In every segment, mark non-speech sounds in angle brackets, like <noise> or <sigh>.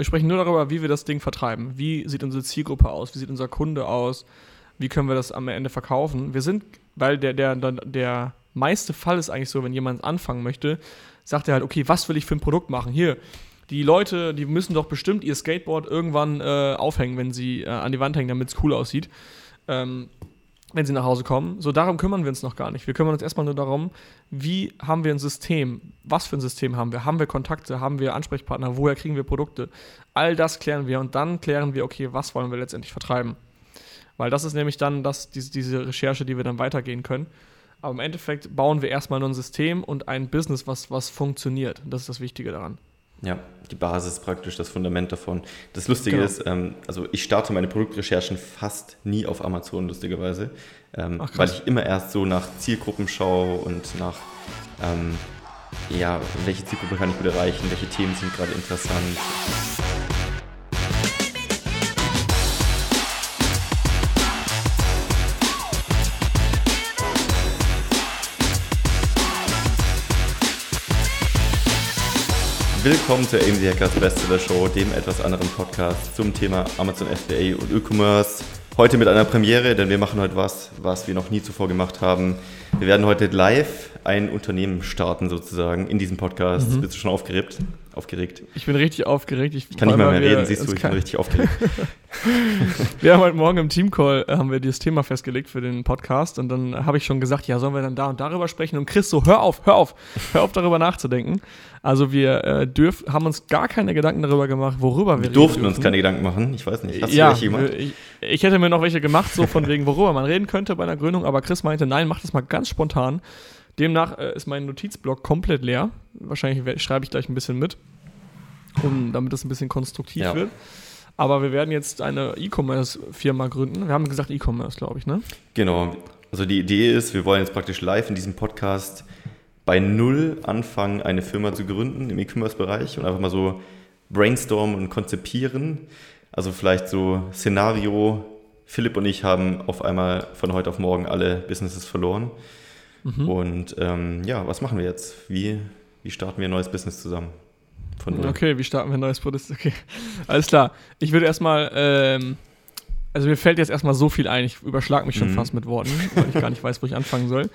Wir sprechen nur darüber, wie wir das Ding vertreiben. Wie sieht unsere Zielgruppe aus? Wie sieht unser Kunde aus? Wie können wir das am Ende verkaufen? Wir sind, weil der, der, der, meiste Fall ist eigentlich so, wenn jemand anfangen möchte, sagt er halt, okay, was will ich für ein Produkt machen? Hier, die Leute, die müssen doch bestimmt ihr Skateboard irgendwann äh, aufhängen, wenn sie äh, an die Wand hängen, damit es cool aussieht. Ähm, wenn sie nach Hause kommen. So, darum kümmern wir uns noch gar nicht. Wir kümmern uns erstmal nur darum, wie haben wir ein System? Was für ein System haben wir? Haben wir Kontakte? Haben wir Ansprechpartner? Woher kriegen wir Produkte? All das klären wir und dann klären wir, okay, was wollen wir letztendlich vertreiben? Weil das ist nämlich dann das, diese, diese Recherche, die wir dann weitergehen können. Aber im Endeffekt bauen wir erstmal nur ein System und ein Business, was, was funktioniert. Das ist das Wichtige daran. Ja, die Basis praktisch, das Fundament davon. Das Lustige genau. ist, ähm, also ich starte meine Produktrecherchen fast nie auf Amazon, lustigerweise, ähm, Ach, weil ich immer erst so nach Zielgruppen schaue und nach, ähm, ja, welche Zielgruppe kann ich gut erreichen, welche Themen sind gerade interessant. Willkommen zur AMZ Hackers Bestseller Show, dem etwas anderen Podcast zum Thema Amazon FBA und E-Commerce. Heute mit einer Premiere, denn wir machen heute was, was wir noch nie zuvor gemacht haben. Wir werden heute live ein Unternehmen starten sozusagen in diesem Podcast. Mhm. Bist du schon aufgeregt? Aufgeregt? Ich bin richtig aufgeregt. Ich kann nicht mal mehr reden, siehst du, ich bin richtig aufgeregt. <laughs> wir haben heute Morgen im Teamcall äh, haben wir dieses Thema festgelegt für den Podcast und dann habe ich schon gesagt, ja, sollen wir dann da und darüber sprechen? Und Chris so, hör auf, hör auf, hör auf darüber nachzudenken. Also wir äh, dürf, haben uns gar keine Gedanken darüber gemacht, worüber wir, wir durften uns keine Gedanken machen. Ich weiß nicht. Hast ja, du welche Ich, ich hätte mir noch welche gemacht, so von wegen, worüber man reden könnte bei einer Gründung, aber Chris meinte, nein, mach das mal ganz spontan. Demnach äh, ist mein Notizblock komplett leer. Wahrscheinlich schreibe ich gleich ein bisschen mit, um, damit es ein bisschen konstruktiv ja. wird. Aber wir werden jetzt eine E-Commerce-Firma gründen. Wir haben gesagt E-Commerce, glaube ich, ne? Genau. Also die Idee ist, wir wollen jetzt praktisch live in diesem Podcast bei Null anfangen, eine Firma zu gründen im E-Commerce-Bereich und einfach mal so brainstormen und konzipieren. Also vielleicht so Szenario, Philipp und ich haben auf einmal von heute auf morgen alle Businesses verloren. Mhm. Und ähm, ja, was machen wir jetzt? Wie, wie starten wir ein neues Business zusammen? Okay, wie starten wir ein neues Business? Okay, alles klar. Ich würde erstmal, ähm, also mir fällt jetzt erstmal so viel ein, ich überschlag mich schon mhm. fast mit Worten, weil ich gar nicht weiß, wo ich anfangen soll.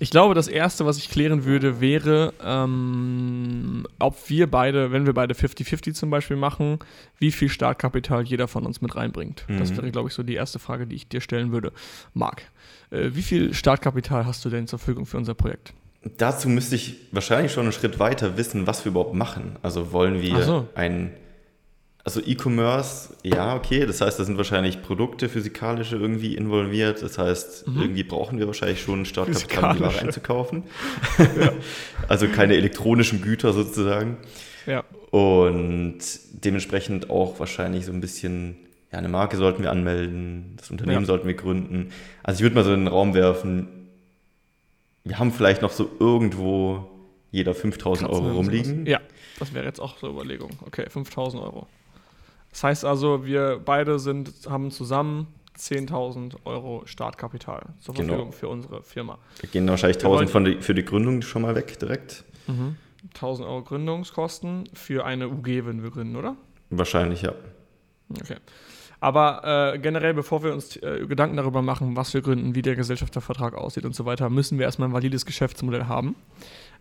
Ich glaube, das Erste, was ich klären würde, wäre, ähm, ob wir beide, wenn wir beide 50-50 zum Beispiel machen, wie viel Startkapital jeder von uns mit reinbringt. Mhm. Das wäre, glaube ich, so die erste Frage, die ich dir stellen würde. Marc, äh, wie viel Startkapital hast du denn zur Verfügung für unser Projekt? Dazu müsste ich wahrscheinlich schon einen Schritt weiter wissen, was wir überhaupt machen. Also wollen wir so. ein, also E-Commerce, ja, okay, das heißt, da sind wahrscheinlich Produkte, physikalische irgendwie involviert. Das heißt, mhm. irgendwie brauchen wir wahrscheinlich schon Startkapital, um die Ware einzukaufen. ja. <laughs> <laughs> Also keine elektronischen Güter sozusagen. Ja. Und dementsprechend auch wahrscheinlich so ein bisschen ja, eine Marke sollten wir anmelden, das Unternehmen ja. sollten wir gründen. Also ich würde mal so in den Raum werfen, wir haben vielleicht noch so irgendwo jeder 5000 Euro rumliegen. Ja, das wäre jetzt auch so eine Überlegung. Okay, 5000 Euro. Das heißt also, wir beide sind, haben zusammen 10.000 Euro Startkapital zur genau. Verfügung genau. für unsere Firma. Wir gehen wahrscheinlich 1.000 von die, für die Gründung schon mal weg direkt. Mhm. 1.000 Euro Gründungskosten für eine UG, wenn wir gründen, oder? Wahrscheinlich, ja. Okay. Aber äh, generell, bevor wir uns äh, Gedanken darüber machen, was wir gründen, wie der Gesellschaftervertrag aussieht und so weiter, müssen wir erstmal ein valides Geschäftsmodell haben.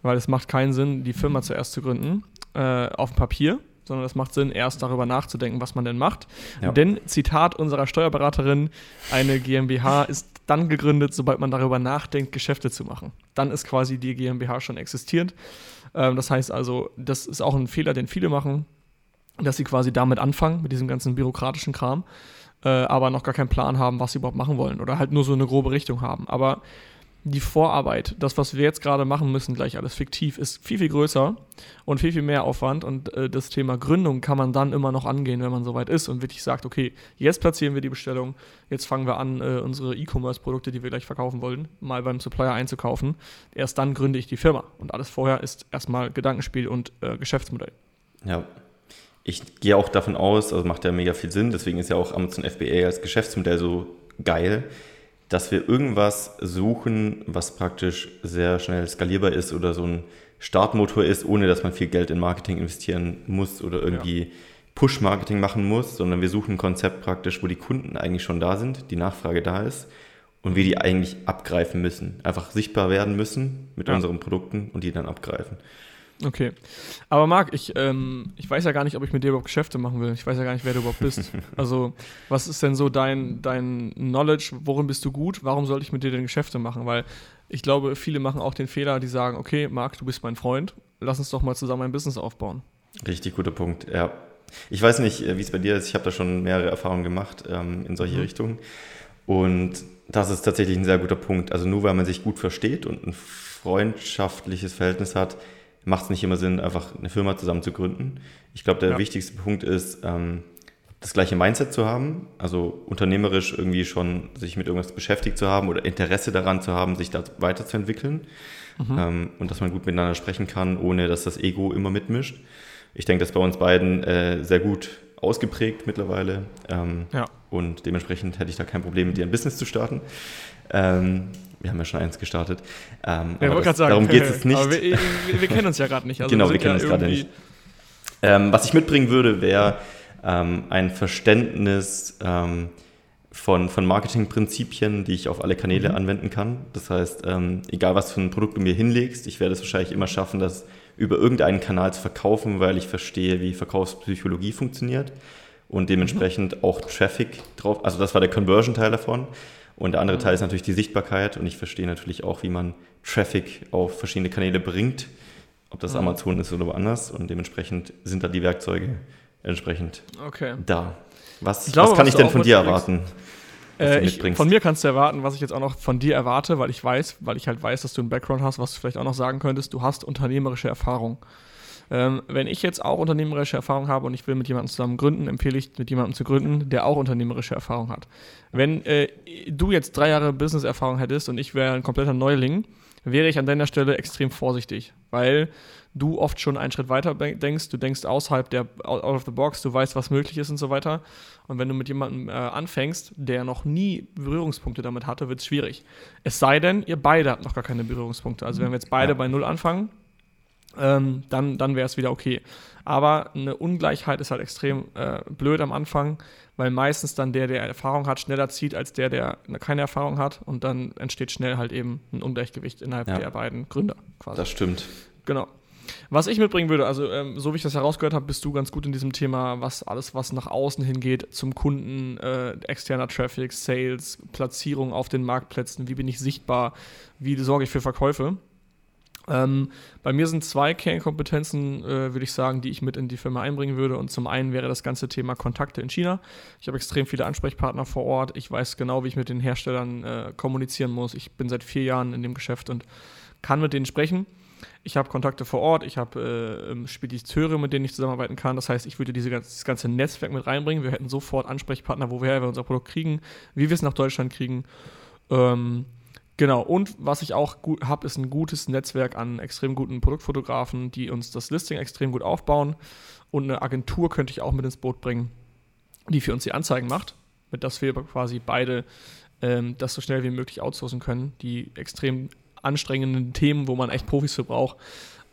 Weil es macht keinen Sinn, die Firma zuerst zu gründen äh, auf dem Papier, sondern es macht Sinn, erst darüber nachzudenken, was man denn macht. Ja. Denn, Zitat unserer Steuerberaterin, eine GmbH ist dann gegründet, sobald man darüber nachdenkt, Geschäfte zu machen. Dann ist quasi die GmbH schon existierend. Ähm, das heißt also, das ist auch ein Fehler, den viele machen dass sie quasi damit anfangen, mit diesem ganzen bürokratischen Kram, äh, aber noch gar keinen Plan haben, was sie überhaupt machen wollen oder halt nur so eine grobe Richtung haben. Aber die Vorarbeit, das, was wir jetzt gerade machen müssen, gleich alles fiktiv, ist viel, viel größer und viel, viel mehr Aufwand. Und äh, das Thema Gründung kann man dann immer noch angehen, wenn man soweit ist und wirklich sagt, okay, jetzt platzieren wir die Bestellung, jetzt fangen wir an, äh, unsere E-Commerce-Produkte, die wir gleich verkaufen wollen, mal beim Supplier einzukaufen. Erst dann gründe ich die Firma. Und alles vorher ist erstmal Gedankenspiel und äh, Geschäftsmodell. Ja, ich gehe auch davon aus, also macht ja mega viel Sinn, deswegen ist ja auch Amazon FBA als Geschäftsmodell so geil, dass wir irgendwas suchen, was praktisch sehr schnell skalierbar ist oder so ein Startmotor ist, ohne dass man viel Geld in Marketing investieren muss oder irgendwie ja. Push-Marketing machen muss, sondern wir suchen ein Konzept praktisch, wo die Kunden eigentlich schon da sind, die Nachfrage da ist und wir die eigentlich abgreifen müssen. Einfach sichtbar werden müssen mit ja. unseren Produkten und die dann abgreifen. Okay. Aber Marc, ich, ähm, ich weiß ja gar nicht, ob ich mit dir überhaupt Geschäfte machen will. Ich weiß ja gar nicht, wer du überhaupt bist. <laughs> Also, was ist denn so dein, dein Knowledge? Worin bist du gut? Warum sollte ich mit dir denn Geschäfte machen? Weil ich glaube, viele machen auch den Fehler, die sagen, okay, Marc, du bist mein Freund, lass uns doch mal zusammen ein Business aufbauen. Richtig guter Punkt, ja. Ich weiß nicht, äh, wie es bei dir ist. Ich habe da schon mehrere Erfahrungen gemacht ähm, in solche mhm. Richtungen. Und das ist tatsächlich ein sehr guter Punkt. Also nur weil man sich gut versteht und ein freundschaftliches Verhältnis hat, macht es nicht immer Sinn, einfach eine Firma zusammen zu gründen. Ich glaube, der ja. wichtigste Punkt ist, ähm, das gleiche Mindset zu haben, also unternehmerisch irgendwie schon sich mit irgendwas beschäftigt zu haben oder Interesse daran zu haben, sich da weiterzuentwickeln mhm. ähm, und dass man gut miteinander sprechen kann, ohne dass das Ego immer mitmischt. Ich denke, das ist bei uns beiden äh, sehr gut ausgeprägt mittlerweile ähm, ja. und dementsprechend hätte ich da kein Problem, mit dir ein Business zu starten. Ähm, wir haben ja schon eins gestartet. Ähm, ja, das, sagen, darum <laughs> geht es nicht. Aber wir, wir, wir, kennen uns ja gerade nicht. Also genau, wir, kennen ja uns gerade nicht. Ähm, was ich mitbringen würde, wäre ähm, ein Verständnis ähm, von, von Marketingprinzipien, die ich auf alle Kanäle mhm. anwenden kann. Das heißt, ähm, egal was für ein Produkt du mir hinlegst, ich werde es wahrscheinlich immer schaffen, das über irgendeinen Kanal zu verkaufen, weil ich verstehe, wie Verkaufspsychologie funktioniert und dementsprechend mhm. auch Traffic drauf. Also das war der Conversion-Teil davon. Und der andere mhm. Teil ist natürlich die Sichtbarkeit und ich verstehe natürlich auch, wie man Traffic auf verschiedene Kanäle bringt, ob das mhm. Amazon ist oder woanders. Und dementsprechend sind da die Werkzeuge entsprechend okay. da. Was, glaube, was kann was ich denn von dir erwarten? Äh, ich, von mir kannst du erwarten, was ich jetzt auch noch von dir erwarte, weil ich weiß, weil ich halt weiß, dass du einen Background hast, was du vielleicht auch noch sagen könntest, du hast unternehmerische Erfahrung. Ähm, wenn ich jetzt auch unternehmerische Erfahrung habe und ich will mit jemandem zusammen gründen, empfehle ich, mit jemandem zu gründen, der auch unternehmerische Erfahrung hat. Wenn äh, du jetzt drei Jahre Business-Erfahrung hättest und ich wäre ein kompletter Neuling, wäre ich an deiner Stelle extrem vorsichtig, weil du oft schon einen Schritt weiter denkst, du denkst außerhalb der out of the box, du weißt, was möglich ist und so weiter. Und wenn du mit jemandem äh, anfängst, der noch nie Berührungspunkte damit hatte, wird es schwierig. Es sei denn, ihr beide habt noch gar keine Berührungspunkte. Also wenn wir jetzt beide ja. bei Null anfangen, ähm, dann, dann wäre es wieder okay. Aber eine Ungleichheit ist halt extrem äh, blöd am Anfang, weil meistens dann der, der Erfahrung hat, schneller zieht als der, der keine Erfahrung hat. Und dann entsteht schnell halt eben ein Ungleichgewicht innerhalb ja. der beiden Gründer quasi. Das stimmt. Genau. Was ich mitbringen würde, also ähm, so wie ich das herausgehört habe, bist du ganz gut in diesem Thema, was alles, was nach außen hingeht, zum Kunden, äh, externer Traffic, Sales, Platzierung auf den Marktplätzen, wie bin ich sichtbar, wie sorge ich für Verkäufe. Ähm, bei mir sind zwei Kernkompetenzen, äh, würde ich sagen, die ich mit in die Firma einbringen würde. Und zum einen wäre das ganze Thema Kontakte in China. Ich habe extrem viele Ansprechpartner vor Ort. Ich weiß genau, wie ich mit den Herstellern äh, kommunizieren muss. Ich bin seit vier Jahren in dem Geschäft und kann mit denen sprechen. Ich habe Kontakte vor Ort, ich habe äh, ähm, Spediteure, mit denen ich zusammenarbeiten kann. Das heißt, ich würde diese, das ganze Netzwerk mit reinbringen. Wir hätten sofort Ansprechpartner, wo wir unser Produkt kriegen, wie wir es nach Deutschland kriegen. Ähm, Genau, und was ich auch habe, ist ein gutes Netzwerk an extrem guten Produktfotografen, die uns das Listing extrem gut aufbauen. Und eine Agentur könnte ich auch mit ins Boot bringen, die für uns die Anzeigen macht, mit dass wir quasi beide ähm, das so schnell wie möglich outsourcen können. Die extrem anstrengenden Themen, wo man echt Profis für braucht,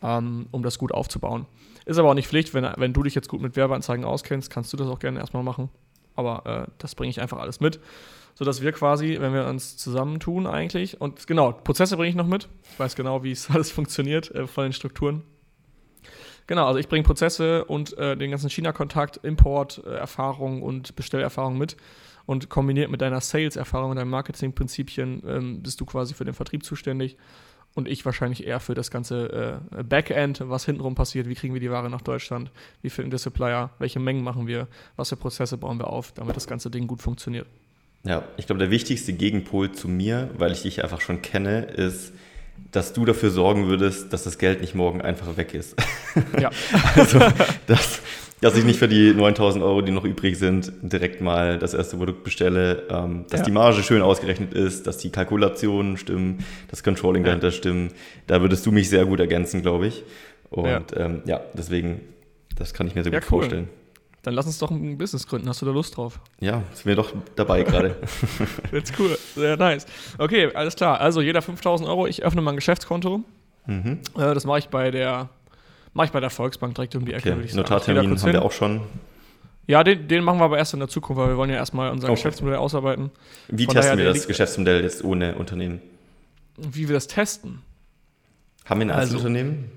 ähm, um das gut aufzubauen. Ist aber auch nicht Pflicht, wenn, wenn du dich jetzt gut mit Werbeanzeigen auskennst, kannst du das auch gerne erstmal machen. Aber äh, das bringe ich einfach alles mit sodass wir quasi, wenn wir uns zusammentun eigentlich, und genau, Prozesse bringe ich noch mit. Ich weiß genau, wie es <laughs> alles funktioniert äh, von den Strukturen. Genau, also ich bringe Prozesse und äh, den ganzen China-Kontakt, Import-Erfahrung und Bestellerfahrung mit. Und kombiniert mit deiner Sales-Erfahrung und deinen Marketing-Prinzipien ähm, bist du quasi für den Vertrieb zuständig. Und ich wahrscheinlich eher für das ganze äh, Backend, was hintenrum passiert, wie kriegen wir die Ware nach Deutschland, wie finden wir Supplier, welche Mengen machen wir, was für Prozesse bauen wir auf, damit das ganze Ding gut funktioniert. Ja, ich glaube, der wichtigste Gegenpol zu mir, weil ich dich einfach schon kenne, ist, dass du dafür sorgen würdest, dass das Geld nicht morgen einfach weg ist. <laughs> Ja. also, dass, dass ich nicht für die 9000 Euro, die noch übrig sind, direkt mal das erste Produkt bestelle, ähm, dass ja. die Marge schön ausgerechnet ist, dass die Kalkulationen stimmen, das Controlling ja. dahinter stimmen. Da würdest du mich sehr gut ergänzen, glaube ich. Und ja. Ähm, ja, deswegen, das kann ich mir sehr gut cool. vorstellen. Dann lass uns doch ein Business gründen. Hast du da Lust drauf? Ja, sind wir doch dabei gerade. <laughs> That's cool. Sehr nice. Okay, alles klar. Also jeder 5000 Euro. Ich öffne mal ein Geschäftskonto. Mhm. Äh, das mache ich bei der mache ich bei der Volksbank direkt um die Ecke, okay. Notartermin haben wir auch schon. Ja, den, den machen wir aber erst in der Zukunft, weil wir wollen ja erstmal unser okay. Geschäftsmodell ausarbeiten. Wie Von testen wir das Geschäftsmodell jetzt ohne Unternehmen? Wie wir das testen? Haben wir ein also, Einzelunternehmen?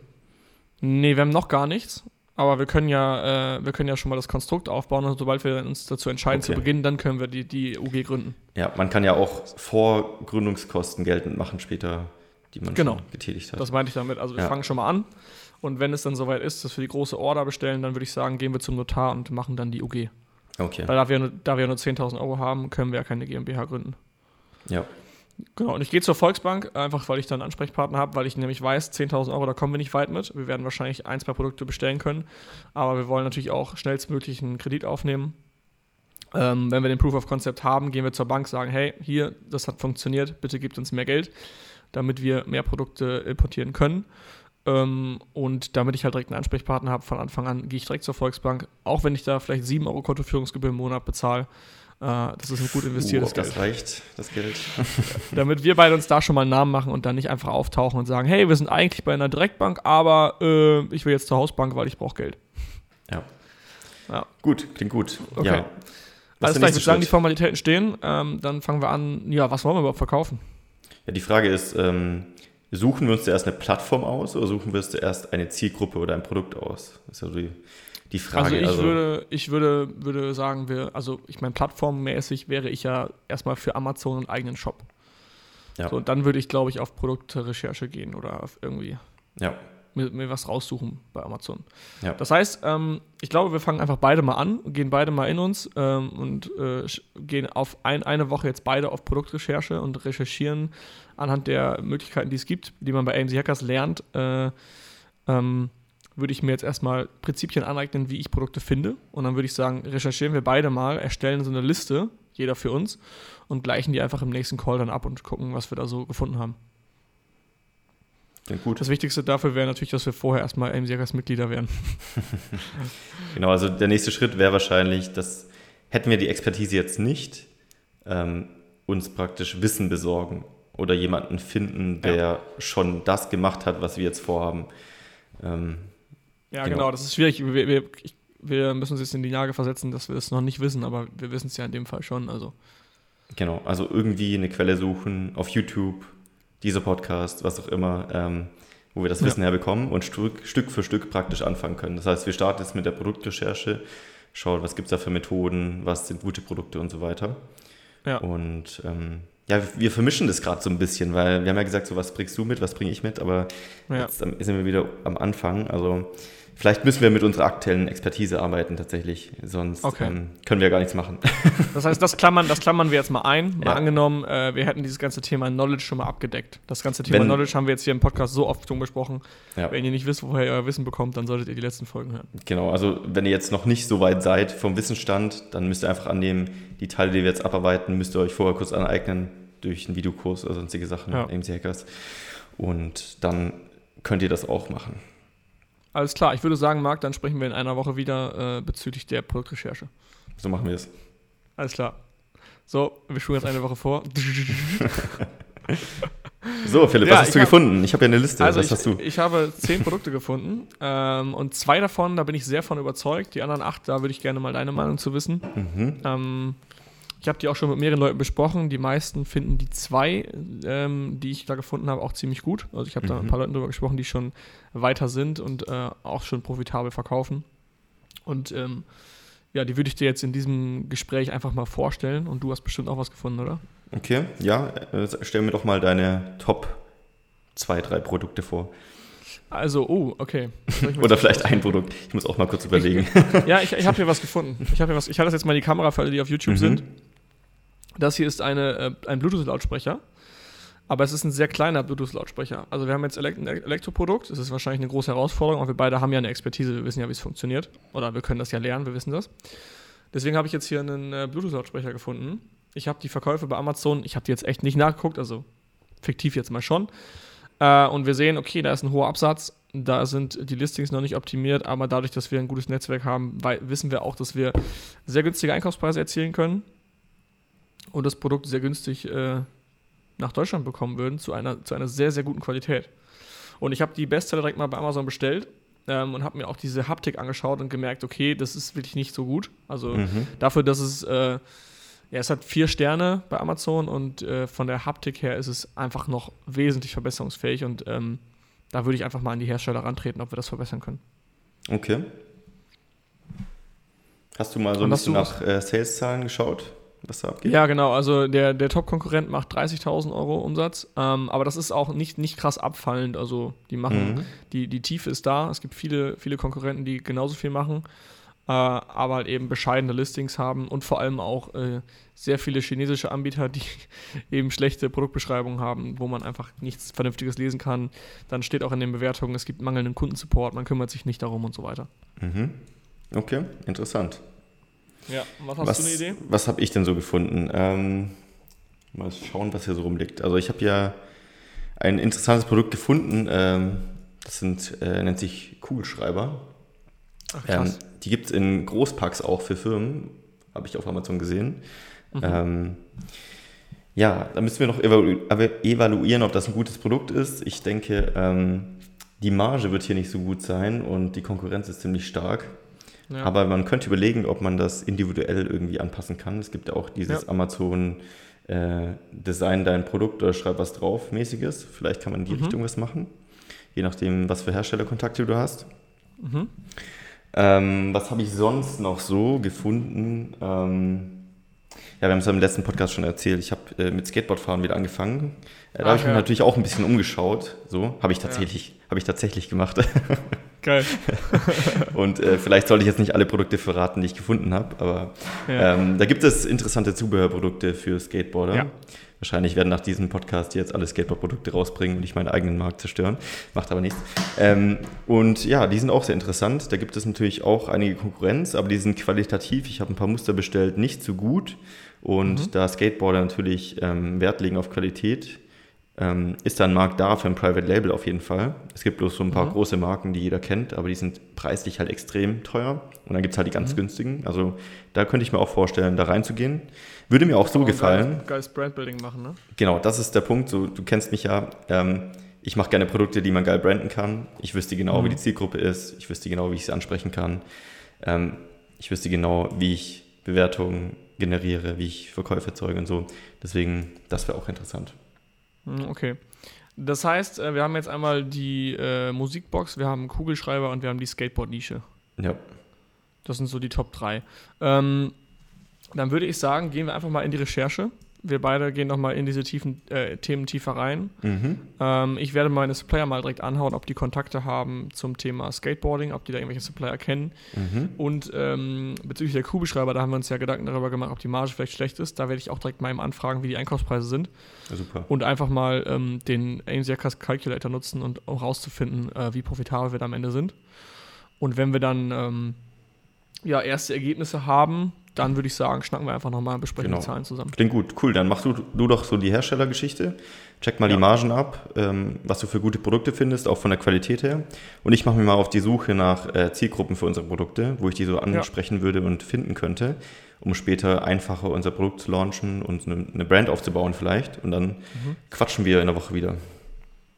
Nee, wir haben noch gar nichts. Aber wir können ja, äh, wir können ja schon mal das Konstrukt aufbauen und sobald wir uns dazu entscheiden okay. zu beginnen, dann können wir die, die UG gründen. Ja, man kann ja auch Vorgründungskosten geltend machen später, die man genau. schon getätigt hat. Das meinte ich damit. Also wir ja. fangen schon mal an. Und wenn es dann soweit ist, dass wir die große Order bestellen, dann würde ich sagen, gehen wir zum Notar und machen dann die UG. Okay. Weil da wir, da wir nur 10.000 Euro haben, können wir ja keine GmbH gründen. Ja. Genau, und ich gehe zur Volksbank, einfach weil ich dann einen Ansprechpartner habe, weil ich nämlich weiß, 10.000 Euro, da kommen wir nicht weit mit. Wir werden wahrscheinlich ein, zwei Produkte bestellen können, aber wir wollen natürlich auch schnellstmöglich einen Kredit aufnehmen. Ähm, wenn wir den Proof of Concept haben, gehen wir zur Bank, sagen, hey, hier, das hat funktioniert, bitte gebt uns mehr Geld, damit wir mehr Produkte importieren können. Ähm, und damit ich halt direkt einen Ansprechpartner habe, von Anfang an gehe ich direkt zur Volksbank, auch wenn ich da vielleicht 7 Euro Kontoführungsgebühr im Monat bezahle das ist ein gut investiertes oh, Geld. Das reicht, das Geld. <laughs> Damit wir beide uns da schon mal einen Namen machen und dann nicht einfach auftauchen und sagen, hey, wir sind eigentlich bei einer Direktbank, aber äh, ich will jetzt zur Hausbank, weil ich brauche Geld. Ja. ja. Gut, klingt gut. Okay. Ja. Alles klar, ich würde sagen, die Formalitäten stehen. Ähm, dann fangen wir an, ja, was wollen wir überhaupt verkaufen? Ja, die Frage ist, ähm, suchen wir uns zuerst eine Plattform aus oder suchen wir uns zuerst eine Zielgruppe oder ein Produkt aus? Das ist ja die die Frage. Also ich also würde, ich würde, würde sagen, wir, also ich meine, plattformmäßig wäre ich ja erstmal für Amazon einen eigenen Shop. Ja. So, und dann würde ich, glaube ich, auf Produktrecherche gehen oder auf irgendwie ja. mir, mir was raussuchen bei Amazon. Ja. Das heißt, ähm, ich glaube, wir fangen einfach beide mal an, gehen beide mal in uns ähm, und äh, gehen auf ein, eine Woche jetzt beide auf Produktrecherche und recherchieren anhand der Möglichkeiten, die es gibt, die man bei AMC Hackers lernt. Äh, ähm, würde ich mir jetzt erstmal Prinzipien aneignen, wie ich Produkte finde. Und dann würde ich sagen, recherchieren wir beide mal, erstellen so eine Liste, jeder für uns, und gleichen die einfach im nächsten Call dann ab und gucken, was wir da so gefunden haben. Ja, gut. Das Wichtigste dafür wäre natürlich, dass wir vorher erstmal AMC Mitglieder wären. <laughs> genau, also der nächste Schritt wäre wahrscheinlich, dass hätten wir die Expertise jetzt nicht, ähm, uns praktisch Wissen besorgen oder jemanden finden, der ja. schon das gemacht hat, was wir jetzt vorhaben. Ähm, ja, genau, genau das ist schwierig. Wir, wir, wir, müssen uns jetzt in die Lage versetzen, dass wir es noch nicht wissen, aber wir wissen es ja in dem Fall schon. Also. Genau, also irgendwie eine Quelle suchen auf YouTube, dieser Podcast, was auch immer, ähm, wo wir das Wissen ja. herbekommen und Stück, Stück für Stück praktisch anfangen können. Das heißt, wir starten jetzt mit der Produktrecherche, schauen, was gibt es da für Methoden, was sind gute Produkte und so weiter. Ja. Und ähm, ja, wir vermischen das gerade so ein bisschen, weil wir haben ja gesagt, so was bringst du mit, was bringe ich mit, aber ja. jetzt sind wir wieder am Anfang. Also Vielleicht müssen wir mit unserer aktuellen Expertise arbeiten tatsächlich, sonst okay. ähm, können wir gar nichts machen. <laughs> Das heißt, das klammern, das klammern wir jetzt mal ein. Mal ja. angenommen, äh, wir hätten dieses ganze Thema Knowledge schon mal abgedeckt. Das ganze Thema Wenn, Knowledge haben wir jetzt hier im Podcast so oft schon besprochen. Ja. Wenn ihr nicht wisst, woher ihr euer Wissen bekommt, dann solltet ihr die letzten Folgen hören. Genau, also wenn ihr jetzt noch nicht so weit seid vom Wissensstand, dann müsst ihr einfach annehmen, die Teile, die wir jetzt abarbeiten, müsst ihr euch vorher kurz aneignen durch einen Videokurs oder sonstige Sachen, ja. AMC Hackers. Und dann könnt ihr das auch machen. Alles klar, ich würde sagen, Marc, dann sprechen wir in einer Woche wieder äh, bezüglich der Produktrecherche. So machen wir es. Alles klar. So, wir schulen jetzt eine Woche vor. <laughs> so, Philipp, ja, was hast du hab, gefunden? Ich habe ja eine Liste. Also was ich, hast du? Ich habe zehn Produkte gefunden ähm, und zwei davon, da bin ich sehr von überzeugt. Die anderen acht, da würde ich gerne mal deine Meinung zu wissen. Mhm. Ähm, ich habe die auch schon mit mehreren Leuten besprochen. Die meisten finden die zwei, ähm, die ich da gefunden habe, auch ziemlich gut. Also ich habe mhm. da ein paar Leuten drüber gesprochen, die schon weiter sind und äh, auch schon profitabel verkaufen. Und ähm, ja, die würde ich dir jetzt in diesem Gespräch einfach mal vorstellen. Und du hast bestimmt auch was gefunden, oder? Okay, ja. Äh, stell mir doch mal deine Top zwei, drei Produkte vor. Also, oh, okay. <laughs> Oder vielleicht ein Produkt. Ich muss auch mal kurz überlegen. Ich, <laughs> ja, ich, ich habe hier was gefunden. Ich habe was. Ich halte das jetzt mal in die Kamera für alle, die auf YouTube mhm. sind. Das hier ist eine, äh, ein Bluetooth-Lautsprecher. Aber es ist ein sehr kleiner Bluetooth-Lautsprecher. Also wir haben jetzt ein Elektroprodukt. Das ist wahrscheinlich eine große Herausforderung, aber wir beide haben ja eine Expertise. Wir wissen ja, wie es funktioniert. Oder wir können das ja lernen, wir wissen das. Deswegen habe ich jetzt hier einen äh, Bluetooth-Lautsprecher gefunden. Ich habe die Verkäufe bei Amazon, ich habe die jetzt echt nicht nachgeguckt, also fiktiv jetzt mal schon. Äh, und wir sehen, okay, da ist ein hoher Absatz. Da sind die Listings noch nicht optimiert, aber dadurch, dass wir ein gutes Netzwerk haben, wissen wir auch, dass wir sehr günstige Einkaufspreise erzielen können und das Produkt sehr günstig äh, nach Deutschland bekommen würden, zu einer, zu einer sehr, sehr guten Qualität. Und ich habe die Bestseller direkt mal bei Amazon bestellt ähm, und habe mir auch diese Haptik angeschaut und gemerkt, okay, das ist wirklich nicht so gut. Also mhm. dafür, dass es, äh, ja, es hat vier Sterne bei Amazon und äh, von der Haptik her ist es einfach noch wesentlich verbesserungsfähig und ähm, da würde ich einfach mal an die Hersteller rantreten, ob wir das verbessern können. Okay. Hast du mal so ein bisschen nach äh, Sales-Zahlen geschaut? Was da abgeht. Ja, genau. Also der, der Top-Konkurrent macht 30.000 Euro Umsatz, ähm, aber das ist auch nicht, nicht krass abfallend. Also die machen, mhm. die, die Tiefe ist da. Es gibt viele, viele Konkurrenten, die genauso viel machen, äh, aber halt eben bescheidene Listings haben und vor allem auch äh, sehr viele chinesische Anbieter, die <laughs> eben schlechte Produktbeschreibungen haben, wo man einfach nichts Vernünftiges lesen kann. Dann steht auch in den Bewertungen, es gibt mangelnden Kundensupport, man kümmert sich nicht darum und so weiter. Mhm. Okay, interessant. Ja, was hast was, du eine Idee? Was habe ich denn so gefunden? Ähm, mal schauen, was hier so rumliegt. Also ich habe ja ein interessantes Produkt gefunden. Ähm, das sind, äh, nennt sich Kugelschreiber. Ach, ähm, die gibt es in Großpacks auch für Firmen. Habe ich auf Amazon gesehen. Mhm. Ähm, ja, da müssen wir noch evalu evaluieren, ob das ein gutes Produkt ist. Ich denke, ähm, die Marge wird hier nicht so gut sein und die Konkurrenz ist ziemlich stark. Ja. Aber man könnte überlegen, ob man das individuell irgendwie anpassen kann. Es gibt ja auch dieses ja. Amazon äh, Design dein Produkt oder schreib was drauf mäßiges. Vielleicht kann man in die mhm. Richtung was machen. Je nachdem, was für Herstellerkontakte du hast. Mhm. Ähm, was habe ich sonst noch so gefunden? Ähm, ja, wir haben es im letzten Podcast schon erzählt. Ich habe äh, mit Skateboardfahren wieder angefangen. Äh, da ah, habe ich mich natürlich auch ein bisschen umgeschaut. So habe ich tatsächlich, ja. habe ich tatsächlich gemacht. <laughs> Geil. <laughs> und äh, vielleicht sollte ich jetzt nicht alle Produkte verraten, die ich gefunden habe, aber ja. ähm, da gibt es interessante Zubehörprodukte für Skateboarder. Ja. Wahrscheinlich werden nach diesem Podcast jetzt alle Skateboard-Produkte rausbringen und ich meinen eigenen Markt zerstören. Macht aber nichts. Ähm, und ja, die sind auch sehr interessant. Da gibt es natürlich auch einige Konkurrenz, aber die sind qualitativ. Ich habe ein paar Muster bestellt, nicht so gut. Und mhm. da Skateboarder natürlich ähm, Wert legen auf Qualität, ähm, ist da ein Markt da für ein Private Label auf jeden Fall. Es gibt bloß so ein paar mhm. große Marken, die jeder kennt, aber die sind preislich halt extrem teuer. Und dann gibt es halt die ganz mhm. günstigen. Also da könnte ich mir auch vorstellen, da reinzugehen. Würde mir auch so gefallen. Geiles, geiles Brandbuilding machen, ne? Genau, das ist der Punkt. So, du kennst mich ja. Ähm, ich mache gerne Produkte, die man geil branden kann. Ich wüsste genau, mhm. wie die Zielgruppe ist. Ich wüsste genau, wie ich sie ansprechen kann. Ähm, ich wüsste genau, wie ich Bewertungen generiere, wie ich Verkäufe erzeuge und so. Deswegen, das wäre auch interessant. Hm, okay. Das heißt, äh, wir haben jetzt einmal die äh, Musikbox, wir haben Kugelschreiber und wir haben die Skateboard-Nische. Ja. Das sind so die Top 3. Ähm, dann würde ich sagen, gehen wir einfach mal in die Recherche wir beide gehen nochmal in diese tiefen äh, Themen tiefer rein. Mhm. Ähm, ich werde meine Supplier mal direkt anhauen, ob die Kontakte haben zum Thema Skateboarding, ob die da irgendwelche Supplier kennen. Mhm. Und ähm, bezüglich der Kugelschreiber, da haben wir uns ja Gedanken darüber gemacht, ob die Marge vielleicht schlecht ist. Da werde ich auch direkt mal anfragen, wie die Einkaufspreise sind. Ja, super. Und einfach mal ähm, den AMC Calculator nutzen und auch rauszufinden, äh, wie profitabel wir da am Ende sind. Und wenn wir dann ähm, ja, erste Ergebnisse haben, dann würde ich sagen, schnacken wir einfach nochmal und besprechen genau. die Zahlen zusammen. Klingt gut, cool. Dann machst du, du doch so die Herstellergeschichte. Check mal ja. die Margen ab, ähm, was du für gute Produkte findest, auch von der Qualität her. Und ich mache mich mal auf die Suche nach äh, Zielgruppen für unsere Produkte, wo ich die so ansprechen ja. würde und finden könnte, um später einfacher unser Produkt zu launchen und eine, eine Brand aufzubauen vielleicht. Und dann mhm. quatschen wir in der Woche wieder.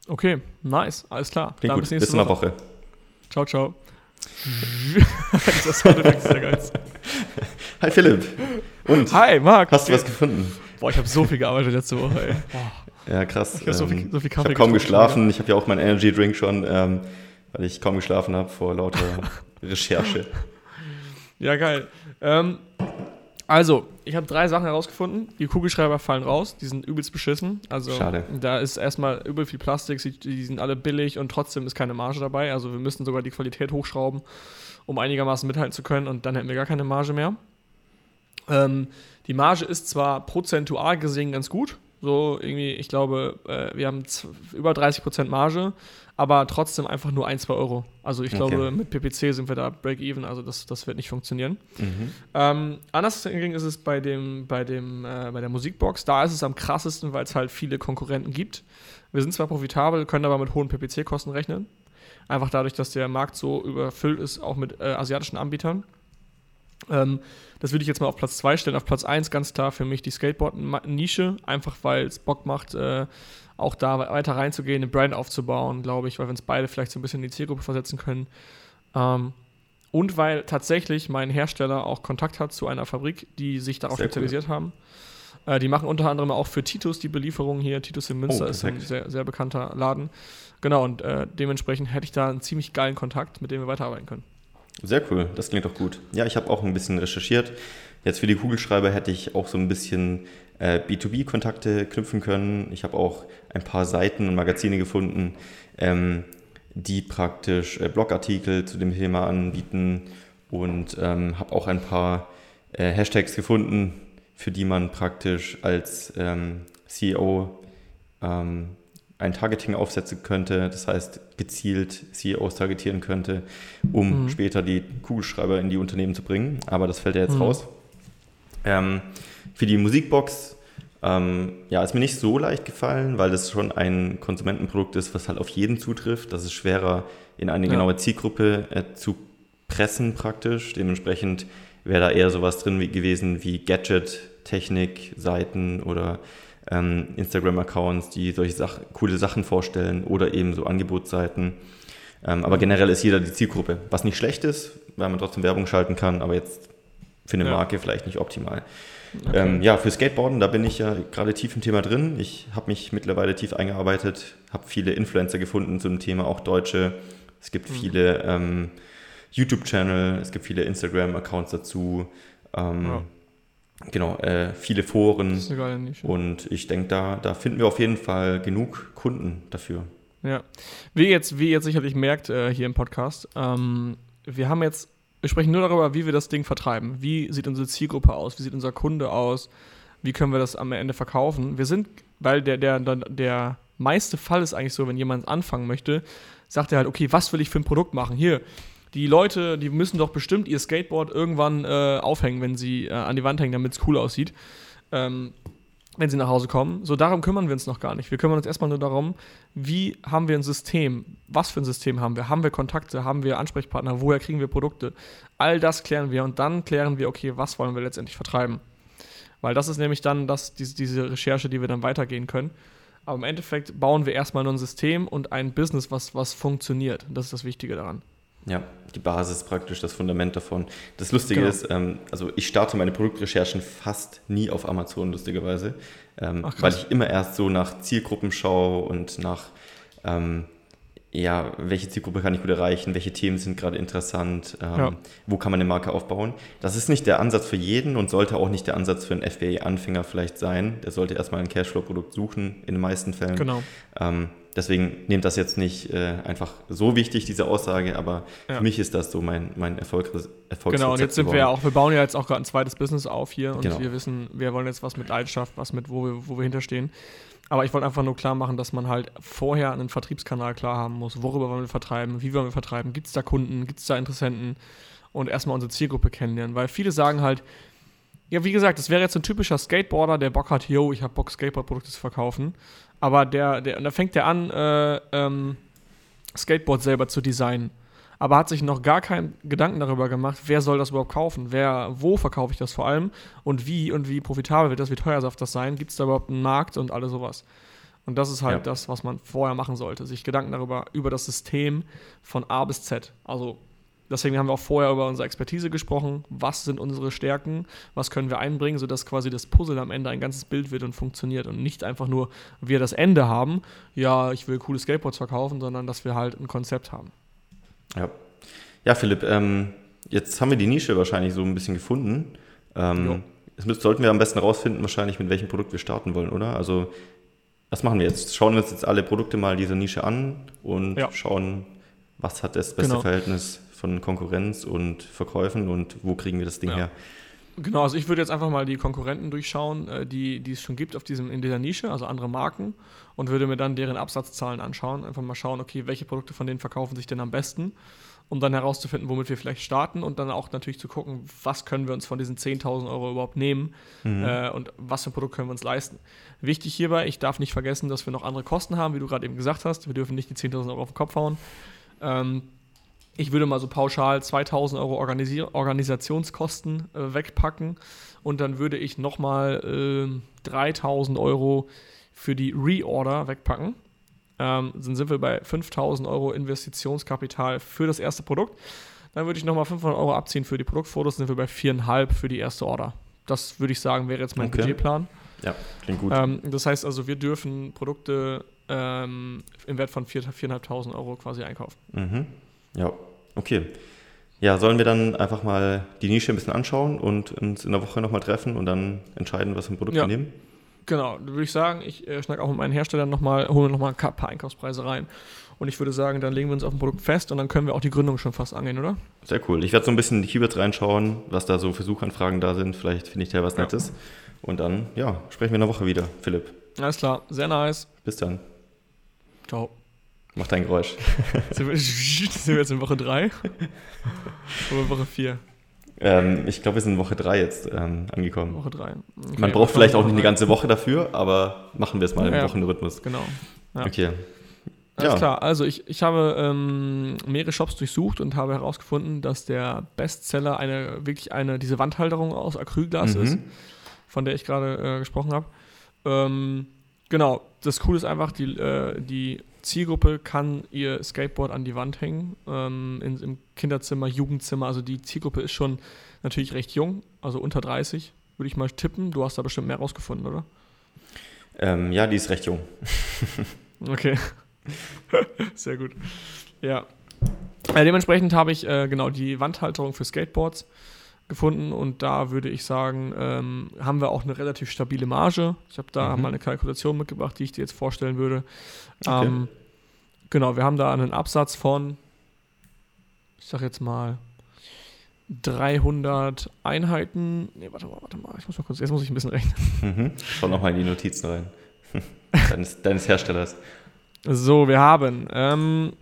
Okay, nice, alles klar. Klingt gut, bis, in der Woche. Ciao, ciao. <laughs> das war der sehr geil. <laughs> Hi Philipp. Und? Hi Marc. Hast du was gefunden? Boah, ich habe so viel gearbeitet letzte Woche, ey. Ja, krass. Ich habe so, viel, ähm, so viel Kaffee Ich habe kaum geschlafen. Ich habe ja auch meinen Energy Drink schon, ähm, weil ich kaum geschlafen habe vor lauter <laughs> Recherche. Ja, geil. Ähm, also, ich habe drei Sachen herausgefunden. Die Kugelschreiber fallen raus, die sind übelst beschissen. Also, Schade. da ist erstmal übel viel Plastik, die sind alle billig und trotzdem ist keine Marge dabei. Also, wir müssen sogar die Qualität hochschrauben, um einigermaßen mithalten zu können und dann hätten wir gar keine Marge mehr. Ähm, die Marge ist zwar prozentual gesehen ganz gut, so irgendwie, ich glaube, äh, wir haben über 30% Marge, aber trotzdem einfach nur 1, 2 Euro. Also ich okay. glaube, mit PPC sind wir da break-even, also das, das wird nicht funktionieren. Mhm. Ähm, anders hingegen ist es bei, dem, bei, dem, äh, bei der Musikbox. Da ist es am krassesten, weil es halt viele Konkurrenten gibt. Wir sind zwar profitabel, können aber mit hohen PPC-Kosten rechnen. Einfach dadurch, dass der Markt so überfüllt ist, auch mit äh, asiatischen Anbietern. Ähm, das würde ich jetzt mal auf Platz 2 stellen. Auf Platz 1 ganz klar für mich die Skateboard-Nische, einfach weil es Bock macht, äh, auch da weiter reinzugehen, eine Brand aufzubauen, glaube ich, weil wir uns beide vielleicht so ein bisschen in die Zielgruppe versetzen können. Ähm, und weil tatsächlich mein Hersteller auch Kontakt hat zu einer Fabrik, die sich darauf sehr spezialisiert cool. haben. Äh, die machen unter anderem auch für Titus die Belieferung hier. Titus in Münster oh, ist ein sehr, sehr bekannter Laden. Genau, und äh, dementsprechend hätte ich da einen ziemlich geilen Kontakt, mit dem wir weiterarbeiten können. Sehr cool, das klingt doch gut. Ja, ich habe auch ein bisschen recherchiert. Jetzt für die Kugelschreiber hätte ich auch so ein bisschen äh, B2B-Kontakte knüpfen können. Ich habe auch ein paar Seiten und Magazine gefunden, ähm, die praktisch äh, Blogartikel zu dem Thema anbieten und ähm, habe auch ein paar äh, Hashtags gefunden, für die man praktisch als ähm, CEO ähm, ein Targeting aufsetzen könnte, das heißt gezielt CEOs targetieren könnte, um mhm. später die Kugelschreiber in die Unternehmen zu bringen. Aber das fällt ja jetzt mhm. raus. Ähm, für die Musikbox, ähm, ja, ist mir nicht so leicht gefallen, weil das schon ein Konsumentenprodukt ist, was halt auf jeden zutrifft. Das ist schwerer in eine ja. genaue Zielgruppe äh, zu pressen praktisch. Dementsprechend wäre da eher sowas drin wie, gewesen wie Gadget, Technik, Seiten oder ähm, Instagram-Accounts, die solche Sach coole Sachen vorstellen oder eben so Angebotsseiten. Ähm, aber generell ist jeder die Zielgruppe, was nicht schlecht ist, weil man trotzdem Werbung schalten kann, aber jetzt für eine ja. Marke vielleicht nicht optimal. Okay. Ähm, ja, für Skateboarden, da bin ich ja gerade tief im Thema drin. Ich habe mich mittlerweile tief eingearbeitet, habe viele Influencer gefunden zum Thema, auch deutsche. Es gibt mhm. viele ähm, YouTube-Channel, es gibt viele Instagram-Accounts dazu. Ähm, ja. Genau, äh, viele Foren. Und ich denke, da, da finden wir auf jeden Fall genug Kunden dafür. Ja. Wie jetzt, wie jetzt sicherlich merkt äh, hier im Podcast, ähm, wir haben jetzt, wir sprechen nur darüber, wie wir das Ding vertreiben. Wie sieht unsere Zielgruppe aus? Wie sieht unser Kunde aus? Wie können wir das am Ende verkaufen? Wir sind, weil der, der, der, der meiste Fall ist eigentlich so, wenn jemand anfangen möchte, sagt er halt, okay, was will ich für ein Produkt machen? Hier, die Leute, die müssen doch bestimmt ihr Skateboard irgendwann äh, aufhängen, wenn sie äh, an die Wand hängen, damit es cool aussieht. Ähm, wenn sie nach Hause kommen. So, darum kümmern wir uns noch gar nicht. Wir kümmern uns erstmal nur darum, wie haben wir ein System? Was für ein System haben wir? Haben wir Kontakte? Haben wir Ansprechpartner? Woher kriegen wir Produkte? All das klären wir und dann klären wir, okay, was wollen wir letztendlich vertreiben? Weil das ist nämlich dann das, diese, diese Recherche, die wir dann weitergehen können. Aber im Endeffekt bauen wir erstmal nur ein System und ein Business, was, was funktioniert. Das ist das Wichtige daran. Ja, die Basis praktisch, das Fundament davon. Das Lustige genau. ist, ähm, also ich starte meine Produktrecherchen fast nie auf Amazon, lustigerweise, ähm, Ach, weil ich immer erst so nach Zielgruppen schaue und nach, ähm, ja, welche Zielgruppe kann ich gut erreichen, welche Themen sind gerade interessant, ähm, ja. wo kann man eine Marke aufbauen. Das ist nicht der Ansatz für jeden und sollte auch nicht der Ansatz für einen FBA-Anfänger vielleicht sein. Der sollte erstmal ein Cashflow-Produkt suchen, in den meisten Fällen. Genau. Deswegen nehmt das jetzt nicht äh, einfach so wichtig, diese Aussage, aber ja. für mich ist das so mein, mein Erfolg, Erfolgsrezept Genau, und jetzt sind geworden. wir ja auch, wir bauen ja jetzt auch gerade ein zweites Business auf hier und genau. wir wissen, wir wollen jetzt was mit Leidenschaft, was mit, wo wir, wo wir hinterstehen. Aber ich wollte einfach nur klar machen, dass man halt vorher einen Vertriebskanal klar haben muss. Worüber wollen wir vertreiben? Wie wollen wir vertreiben? Gibt es da Kunden? Gibt es da Interessenten? Und erstmal unsere Zielgruppe kennenlernen. Weil viele sagen halt, ja, wie gesagt, das wäre jetzt ein typischer Skateboarder, der Bock hat, yo, ich habe Bock, Skateboard-Produkte zu verkaufen. Aber der, der, und da fängt der an, äh, ähm, Skateboard selber zu designen. Aber hat sich noch gar keinen Gedanken darüber gemacht, wer soll das überhaupt kaufen? Wer, wo verkaufe ich das vor allem? Und wie und wie profitabel wird das, wie teuer darf das sein? Gibt es da überhaupt einen Markt und alles sowas? Und das ist halt ja. das, was man vorher machen sollte. Sich Gedanken darüber, über das System von A bis Z. Also Deswegen haben wir auch vorher über unsere Expertise gesprochen. Was sind unsere Stärken? Was können wir einbringen, sodass quasi das Puzzle am Ende ein ganzes Bild wird und funktioniert und nicht einfach nur wir das Ende haben, ja, ich will coole Skateboards verkaufen, sondern dass wir halt ein Konzept haben. Ja, ja Philipp, ähm, jetzt haben wir die Nische wahrscheinlich so ein bisschen gefunden. Ähm, jetzt sollten wir am besten rausfinden, wahrscheinlich, mit welchem Produkt wir starten wollen, oder? Also, was machen wir jetzt? Schauen wir uns jetzt alle Produkte mal dieser Nische an und ja. schauen, was hat das beste genau. Verhältnis von Konkurrenz und Verkäufen und wo kriegen wir das Ding ja. her? Genau, also ich würde jetzt einfach mal die Konkurrenten durchschauen, äh, die, die es schon gibt auf diesem, in dieser Nische, also andere Marken, und würde mir dann deren Absatzzahlen anschauen. Einfach mal schauen, okay, welche Produkte von denen verkaufen sich denn am besten, um dann herauszufinden, womit wir vielleicht starten und dann auch natürlich zu gucken, was können wir uns von diesen 10.000 Euro überhaupt nehmen mhm. äh, und was für ein Produkt können wir uns leisten. Wichtig hierbei, ich darf nicht vergessen, dass wir noch andere Kosten haben, wie du gerade eben gesagt hast. Wir dürfen nicht die 10.000 Euro auf den Kopf hauen. Ähm, ich würde mal so pauschal 2000 Euro Organisier Organisationskosten äh, wegpacken und dann würde ich nochmal äh, 3000 Euro für die Reorder wegpacken. ähm, sind, sind wir bei 5000 Euro Investitionskapital für das erste Produkt. Dann würde ich nochmal 500 Euro abziehen für die Produktfotos, sind wir bei 4,5 für die erste Order. Das würde ich sagen, wäre jetzt mein okay. Budgetplan. Ja, klingt gut. Ähm, das heißt also, wir dürfen Produkte ähm, im Wert von 4.500 Euro quasi einkaufen. Mhm. Ja, okay. Ja, sollen wir dann einfach mal die Nische ein bisschen anschauen und uns in der Woche nochmal treffen und dann entscheiden, was für ein Produkt ja. wir nehmen? Genau, würde ich sagen, ich äh, schnack auch mit meinen Herstellern nochmal, hole nochmal ein paar Einkaufspreise rein. Und ich würde sagen, dann legen wir uns auf ein Produkt fest und dann können wir auch die Gründung schon fast angehen, oder? Sehr cool. Ich werde so ein bisschen in die Keywords reinschauen, was da so für Suchanfragen da sind. Vielleicht finde ich da was ja. Nettes. Und dann, ja, sprechen wir in der Woche wieder, Philipp. Alles klar, sehr nice. Bis dann. Ciao. Mach dein Geräusch. <laughs> sind, wir, <laughs> sind wir jetzt in Woche 3? <laughs> Oder Woche 4? Ähm, ich glaube, wir sind in Woche 3 jetzt ähm, angekommen. Woche 3. Okay, Man braucht vielleicht auch nicht eine ganze Woche dafür, aber machen wir es mal im ja, Wochenrhythmus. Genau. Ja. Okay. Alles ja. klar, also ich, ich habe ähm, mehrere Shops durchsucht und habe herausgefunden, dass der Bestseller eine wirklich eine diese Wandhalterung aus Acrylglas mhm. ist, von der ich gerade äh, gesprochen habe. Ähm, genau, das Coole ist einfach, die, äh, die Zielgruppe kann ihr Skateboard an die Wand hängen, ähm, in, im Kinderzimmer, Jugendzimmer. Also die Zielgruppe ist schon natürlich recht jung, also unter 30, würde ich mal tippen. Du hast da bestimmt mehr rausgefunden, oder? Ähm, ja, die ist recht jung. <laughs> okay. <laughs> Sehr gut. Ja. Äh, dementsprechend habe ich äh, genau die Wandhalterung für Skateboards gefunden und da würde ich sagen, ähm, haben wir auch eine relativ stabile Marge. Ich habe da mhm. mal eine Kalkulation mitgebracht, die ich dir jetzt vorstellen würde. Okay. Ähm, genau, wir haben da einen Absatz von, ich sag jetzt mal, 300 Einheiten. Ne, warte mal, warte mal, ich muss mal kurz, jetzt muss ich ein bisschen rechnen. Mhm. Schau nochmal in die Notizen rein. <laughs> deines, deines Herstellers. So, wir haben ähm,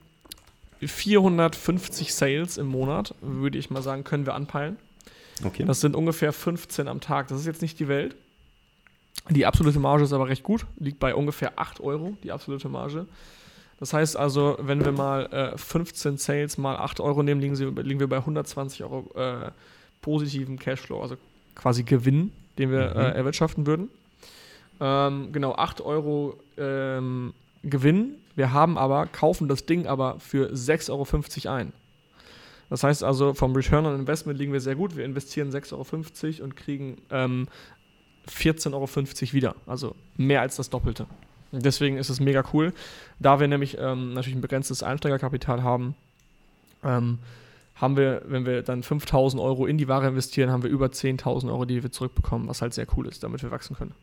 450 Sales im Monat, würde ich mal sagen, können wir anpeilen. Okay. Das sind ungefähr 15 am Tag. Das ist jetzt nicht die Welt. Die absolute Marge ist aber recht gut, liegt bei ungefähr 8 Euro, die absolute Marge. Das heißt also, wenn wir mal äh, 15 Sales mal 8 Euro nehmen, liegen, sie, liegen wir bei 120 Euro äh, positiven Cashflow, also quasi Gewinn, den wir mhm. äh, erwirtschaften würden. Ähm, genau, 8 Euro ähm, Gewinn. Wir haben aber, kaufen das Ding aber für 6,50 Euro ein. Das heißt also, vom Return on Investment liegen wir sehr gut. Wir investieren 6,50 Euro und kriegen ähm, 14,50 Euro wieder. Also mehr als das Doppelte. Deswegen ist es mega cool. Da wir nämlich ähm, natürlich ein begrenztes Einsteigerkapital haben, ähm, haben wir, wenn wir dann 5000 Euro in die Ware investieren, haben wir über 10.000 Euro, die wir zurückbekommen, was halt sehr cool ist, damit wir wachsen können.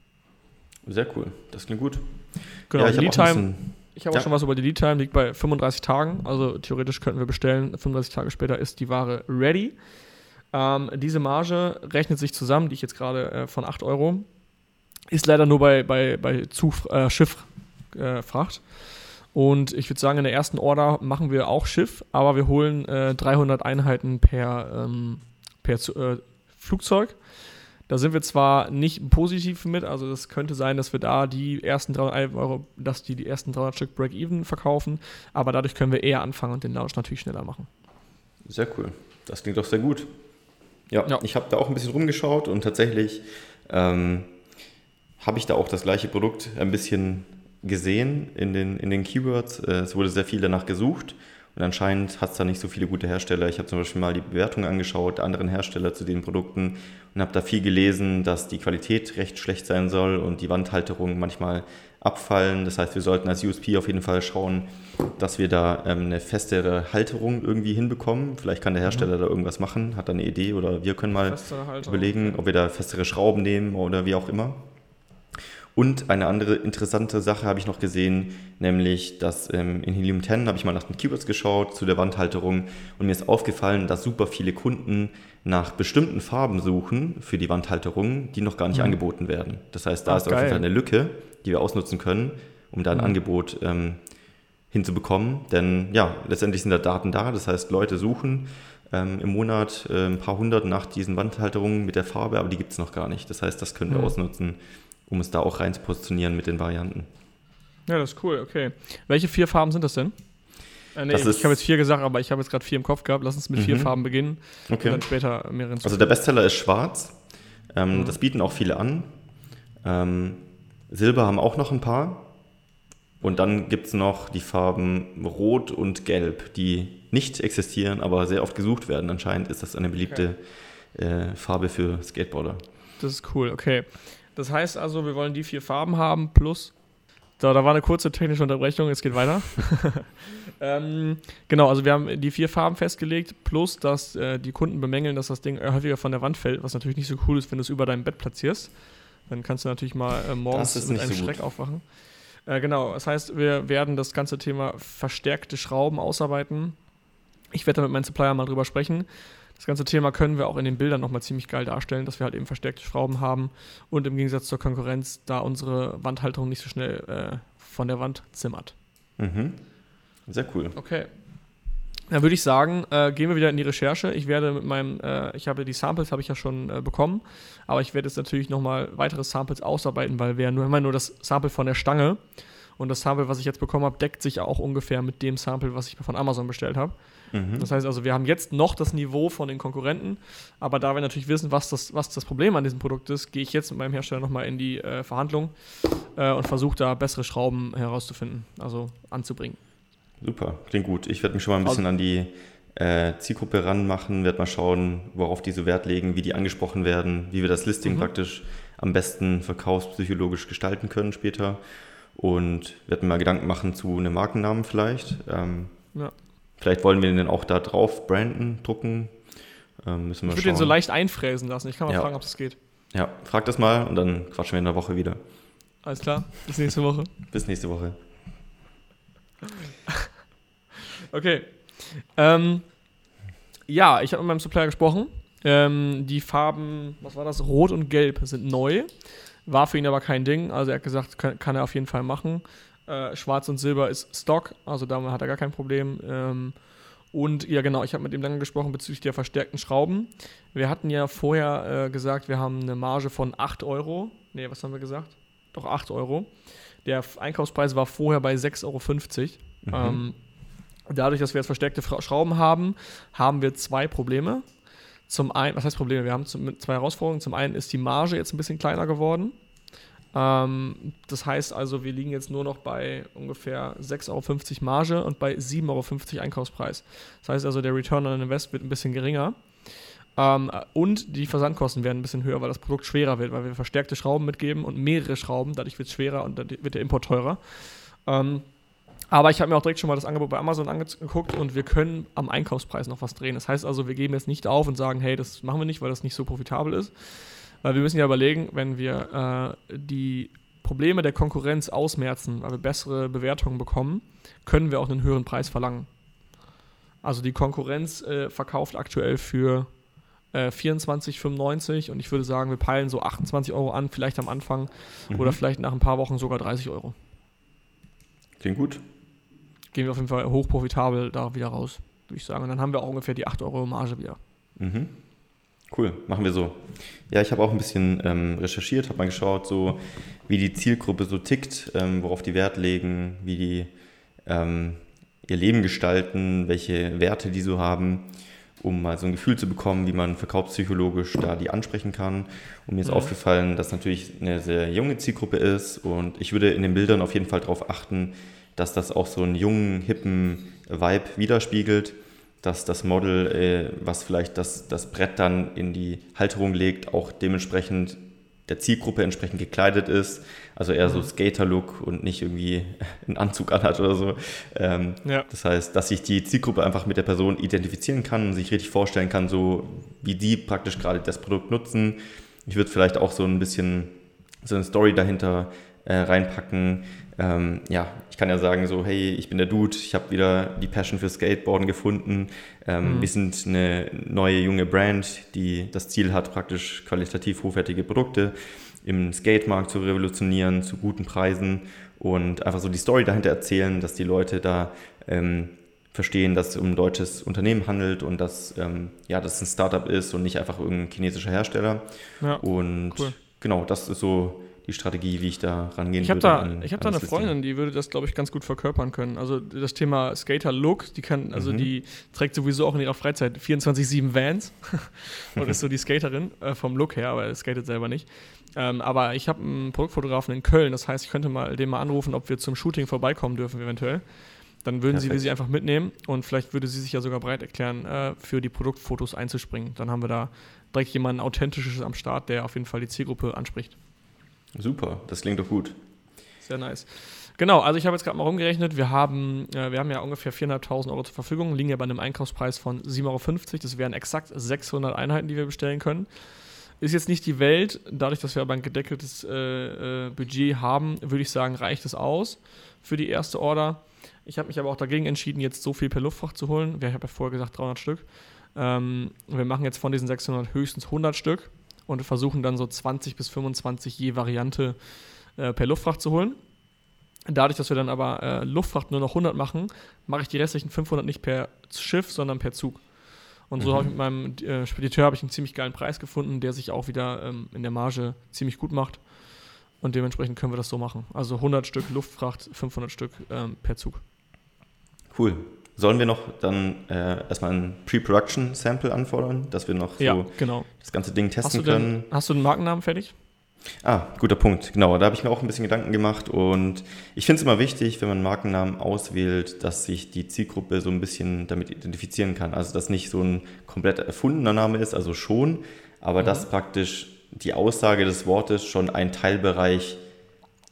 Sehr cool, das klingt gut. Genau, ja, ich Lead-Time ich habe ja. auch schon was über die Lead Time, liegt bei 35 Tagen. Also theoretisch könnten wir bestellen. 35 Tage später ist die Ware ready. Ähm, diese Marge rechnet sich zusammen, die ich jetzt gerade äh, von 8 Euro, ist leider nur bei, bei, bei Zuf äh, Schifffracht. Äh, und ich würde sagen, in der ersten Order machen wir auch Schiff, aber wir holen 300 äh, Einheiten per, ähm, per äh, Flugzeug. Da sind wir zwar nicht positiv mit, also es könnte sein, dass wir da die ersten 300 Euro, dass die die ersten 300 Stück Break-Even verkaufen, aber dadurch können wir eher anfangen und den Launch natürlich schneller machen. Sehr cool. Das klingt doch sehr gut. Ja, ja. ich habe da auch ein bisschen rumgeschaut und tatsächlich ähm, habe ich da auch das gleiche Produkt ein bisschen gesehen in den, in den Keywords. Äh, es wurde sehr viel danach gesucht und anscheinend hat es da nicht so viele gute Hersteller. Ich habe zum Beispiel mal die Bewertungen angeschaut, anderen Hersteller zu den Produkten und habe da viel gelesen, dass die Qualität recht schlecht sein soll und die Wandhalterungen manchmal abfallen. Das heißt, wir sollten als USP auf jeden Fall schauen, dass wir da ähm, eine festere Halterung irgendwie hinbekommen. Vielleicht kann der Hersteller mhm. da irgendwas machen, hat da eine Idee oder wir können mal überlegen, ob wir da festere Schrauben nehmen oder wie auch immer. Und eine andere interessante Sache habe ich noch gesehen, nämlich dass ähm, in Helium 10 habe ich mal nach den Keywords geschaut zu der Wandhalterung und mir ist aufgefallen, dass super viele Kunden nach bestimmten Farben suchen für die Wandhalterung, die noch gar nicht mhm. angeboten werden. Das heißt, da Ach, ist auf jeden Fall eine Lücke, die wir ausnutzen können, um da ein mhm. Angebot ähm, hinzubekommen. Denn ja, letztendlich sind da Daten da, das heißt, Leute suchen ähm, im Monat äh, ein paar hundert nach diesen Wandhalterungen mit der Farbe, aber die gibt es noch gar nicht. Das heißt, das können wir mhm. ausnutzen um es da auch rein zu positionieren mit den Varianten. Ja, das ist cool, okay. Welche vier Farben sind das denn? Äh, nee, das ich habe jetzt vier gesagt, aber ich habe jetzt gerade vier im Kopf gehabt. Lass uns mit mhm. vier Farben beginnen okay. und dann später mehrere Also der Bestseller ist schwarz. Ähm, mhm. Das bieten auch viele an. Ähm, Silber haben auch noch ein paar. Und dann gibt es noch die Farben Rot und Gelb, die nicht existieren, aber sehr oft gesucht werden. Anscheinend ist das eine beliebte okay. äh, Farbe für Skateboarder. Das ist cool, okay. Das heißt also, wir wollen die vier Farben haben plus. So, da war eine kurze technische Unterbrechung, es geht weiter. <laughs> ähm, genau, also wir haben die vier Farben festgelegt, plus dass äh, die Kunden bemängeln, dass das Ding häufiger von der Wand fällt, was natürlich nicht so cool ist, wenn du es über deinem Bett platzierst. Dann kannst du natürlich mal äh, morgens mit einem so Schreck aufwachen. Äh, genau, das heißt, wir werden das ganze Thema verstärkte Schrauben ausarbeiten. Ich werde da mit meinem Supplier mal drüber sprechen. Das ganze Thema können wir auch in den Bildern nochmal ziemlich geil darstellen, dass wir halt eben verstärkte Schrauben haben und im Gegensatz zur Konkurrenz, da unsere Wandhalterung nicht so schnell äh, von der Wand zimmert. Mhm. Sehr cool. Okay. Dann würde ich sagen, äh, gehen wir wieder in die Recherche. Ich werde mit meinem, äh, ich habe die Samples, habe ich ja schon äh, bekommen, aber ich werde jetzt natürlich nochmal weitere Samples ausarbeiten, weil wir nur immer nur das Sample von der Stange und das Sample, was ich jetzt bekommen habe, deckt sich auch ungefähr mit dem Sample, was ich von Amazon bestellt habe. Mhm. Das heißt also, wir haben jetzt noch das Niveau von den Konkurrenten, aber da wir natürlich wissen, was das, was das Problem an diesem Produkt ist, gehe ich jetzt mit meinem Hersteller nochmal in die äh, Verhandlung äh, und versuche da bessere Schrauben herauszufinden, also anzubringen. Super, klingt gut. Ich werde mich schon mal ein bisschen an die äh, Zielgruppe ranmachen, werde mal schauen, worauf die so Wert legen, wie die angesprochen werden, wie wir das Listing mhm. praktisch am besten verkaufspsychologisch gestalten können später. Und werde mir mal Gedanken machen zu einem Markennamen vielleicht. Ähm, ja. Vielleicht wollen wir den auch da drauf branden, drucken. Ähm, müssen wir ich würde den so leicht einfräsen lassen. Ich kann mal ja. fragen, ob das geht. Ja, frag das mal und dann quatschen wir in der Woche wieder. Alles klar. Bis nächste Woche. Bis nächste Woche. <laughs> Okay. Ähm, ja, ich habe mit meinem Supplier gesprochen. Ähm, die Farben, was war das? Rot und Gelb sind neu. War für ihn aber kein Ding. Also er hat gesagt, kann, kann er auf jeden Fall machen. Äh, Schwarz und Silber ist Stock, also damit hat er gar kein Problem. Ähm, und ja, genau, ich habe mit ihm lange gesprochen bezüglich der verstärkten Schrauben. Wir hatten ja vorher äh, gesagt, wir haben eine Marge von 8 Euro. Ne, was haben wir gesagt? Doch 8 Euro. Der Einkaufspreis war vorher bei 6,50 Euro. Mhm. Ähm, Dadurch, dass wir jetzt verstärkte Schrauben haben, haben wir zwei Probleme. Zum einen, was heißt Probleme? Wir haben zwei Herausforderungen. Zum einen ist die Marge jetzt ein bisschen kleiner geworden. Ähm, das heißt also, wir liegen jetzt nur noch bei ungefähr 6,50 Euro Marge und bei 7,50 Euro Einkaufspreis. Das heißt also, der Return on Invest wird ein bisschen geringer. Ähm, und die Versandkosten werden ein bisschen höher, weil das Produkt schwerer wird, weil wir verstärkte Schrauben mitgeben und mehrere Schrauben. Dadurch wird es schwerer und dann wird der Import teurer. Ähm, aber ich habe mir auch direkt schon mal das Angebot bei Amazon angeguckt und wir können am Einkaufspreis noch was drehen. Das heißt also, wir geben jetzt nicht auf und sagen, hey, das machen wir nicht, weil das nicht so profitabel ist. Weil wir müssen ja überlegen, wenn wir äh, die Probleme der Konkurrenz ausmerzen, weil wir bessere Bewertungen bekommen, können wir auch einen höheren Preis verlangen. Also die Konkurrenz äh, verkauft aktuell für äh, 24,95 und ich würde sagen, wir peilen so 28 Euro an, vielleicht am Anfang mhm. oder vielleicht nach ein paar Wochen sogar 30 Euro. Klingt gut gehen wir auf jeden Fall hochprofitabel da wieder raus, würde ich sagen. Und dann haben wir auch ungefähr die 8 Euro Marge wieder. Mhm. Cool, machen wir so. Ja, ich habe auch ein bisschen ähm, recherchiert, habe mal geschaut, so wie die Zielgruppe so tickt, ähm, worauf die Wert legen, wie die ähm, ihr Leben gestalten, welche Werte die so haben, um mal so ein Gefühl zu bekommen, wie man verkaufspsychologisch da die ansprechen kann. Und mir ist mhm. aufgefallen, dass natürlich eine sehr junge Zielgruppe ist und ich würde in den Bildern auf jeden Fall darauf achten, dass das auch so einen jungen, hippen Vibe widerspiegelt, dass das Model, äh, was vielleicht das, das Brett dann in die Halterung legt, auch dementsprechend der Zielgruppe entsprechend gekleidet ist. Also eher so mhm. Skater-Look und nicht irgendwie <laughs> einen Anzug anhat oder so. Ähm, ja. Das heißt, dass sich die Zielgruppe einfach mit der Person identifizieren kann und sich richtig vorstellen kann, so wie die praktisch gerade das Produkt nutzen. Ich würde vielleicht auch so ein bisschen so eine Story dahinter äh, reinpacken, ähm, ja, ich kann ja sagen so, hey, ich bin der Dude, ich habe wieder die Passion für Skateboarden gefunden. Ähm, mhm. Wir sind eine neue junge Brand, die das Ziel hat, praktisch qualitativ hochwertige Produkte im Skatemarkt zu revolutionieren, zu guten Preisen und einfach so die Story dahinter erzählen, dass die Leute da ähm, verstehen, dass es um ein deutsches Unternehmen handelt und dass ähm, ja, das ein Startup ist und nicht einfach irgendein chinesischer Hersteller. Ja, und cool. genau, das ist so die Strategie, wie ich da rangehen ich würde. Da, an, ich habe da eine Freundin, die würde das, glaube ich, ganz gut verkörpern können. Also das Thema Skater-Look, die kann, also mhm. die trägt sowieso auch in ihrer Freizeit 24-7 Vans <laughs> und ist so die Skaterin äh, vom Look her, aber skatet selber nicht. Ähm, aber ich habe einen Produktfotografen in Köln, das heißt, ich könnte mal den mal anrufen, ob wir zum Shooting vorbeikommen dürfen, eventuell. Dann würden Perfekt. sie sie einfach mitnehmen und vielleicht würde sie sich ja sogar bereit erklären, äh, für die Produktfotos einzuspringen. Dann haben wir da direkt jemanden Authentisches am Start, der auf jeden Fall die Zielgruppe anspricht. Super, das klingt doch gut. Sehr nice. Genau, also ich habe jetzt gerade mal rumgerechnet. Wir haben, äh, wir haben ja ungefähr 4.500 Euro zur Verfügung, liegen ja bei einem Einkaufspreis von 7,50 Euro. Das wären exakt 600 Einheiten, die wir bestellen können. Ist jetzt nicht die Welt. Dadurch, dass wir aber ein gedeckeltes äh, äh, Budget haben, würde ich sagen, reicht es aus für die erste Order. Ich habe mich aber auch dagegen entschieden, jetzt so viel per Luftfracht zu holen. Ich habe ja vorher gesagt 300 Stück. Ähm, wir machen jetzt von diesen 600 höchstens 100 Stück und versuchen dann so 20 bis 25 je Variante äh, per Luftfracht zu holen. Dadurch, dass wir dann aber äh, Luftfracht nur noch 100 machen, mache ich die restlichen 500 nicht per Schiff, sondern per Zug. Und so mhm. habe ich mit meinem äh, Spediteur ich einen ziemlich geilen Preis gefunden, der sich auch wieder ähm, in der Marge ziemlich gut macht. Und dementsprechend können wir das so machen. Also 100 Stück Luftfracht, 500 Stück ähm, per Zug. Cool. Sollen wir noch dann äh, erstmal ein Pre-Production-Sample anfordern, dass wir noch so ja, genau. das ganze Ding testen hast können? Hast du den Markennamen fertig? Ah, guter Punkt. Genau, da habe ich mir auch ein bisschen Gedanken gemacht und ich finde es immer wichtig, wenn man einen Markennamen auswählt, dass sich die Zielgruppe so ein bisschen damit identifizieren kann. Also, dass nicht so ein komplett erfundener Name ist, also schon, aber mhm. dass praktisch die Aussage des Wortes schon einen Teilbereich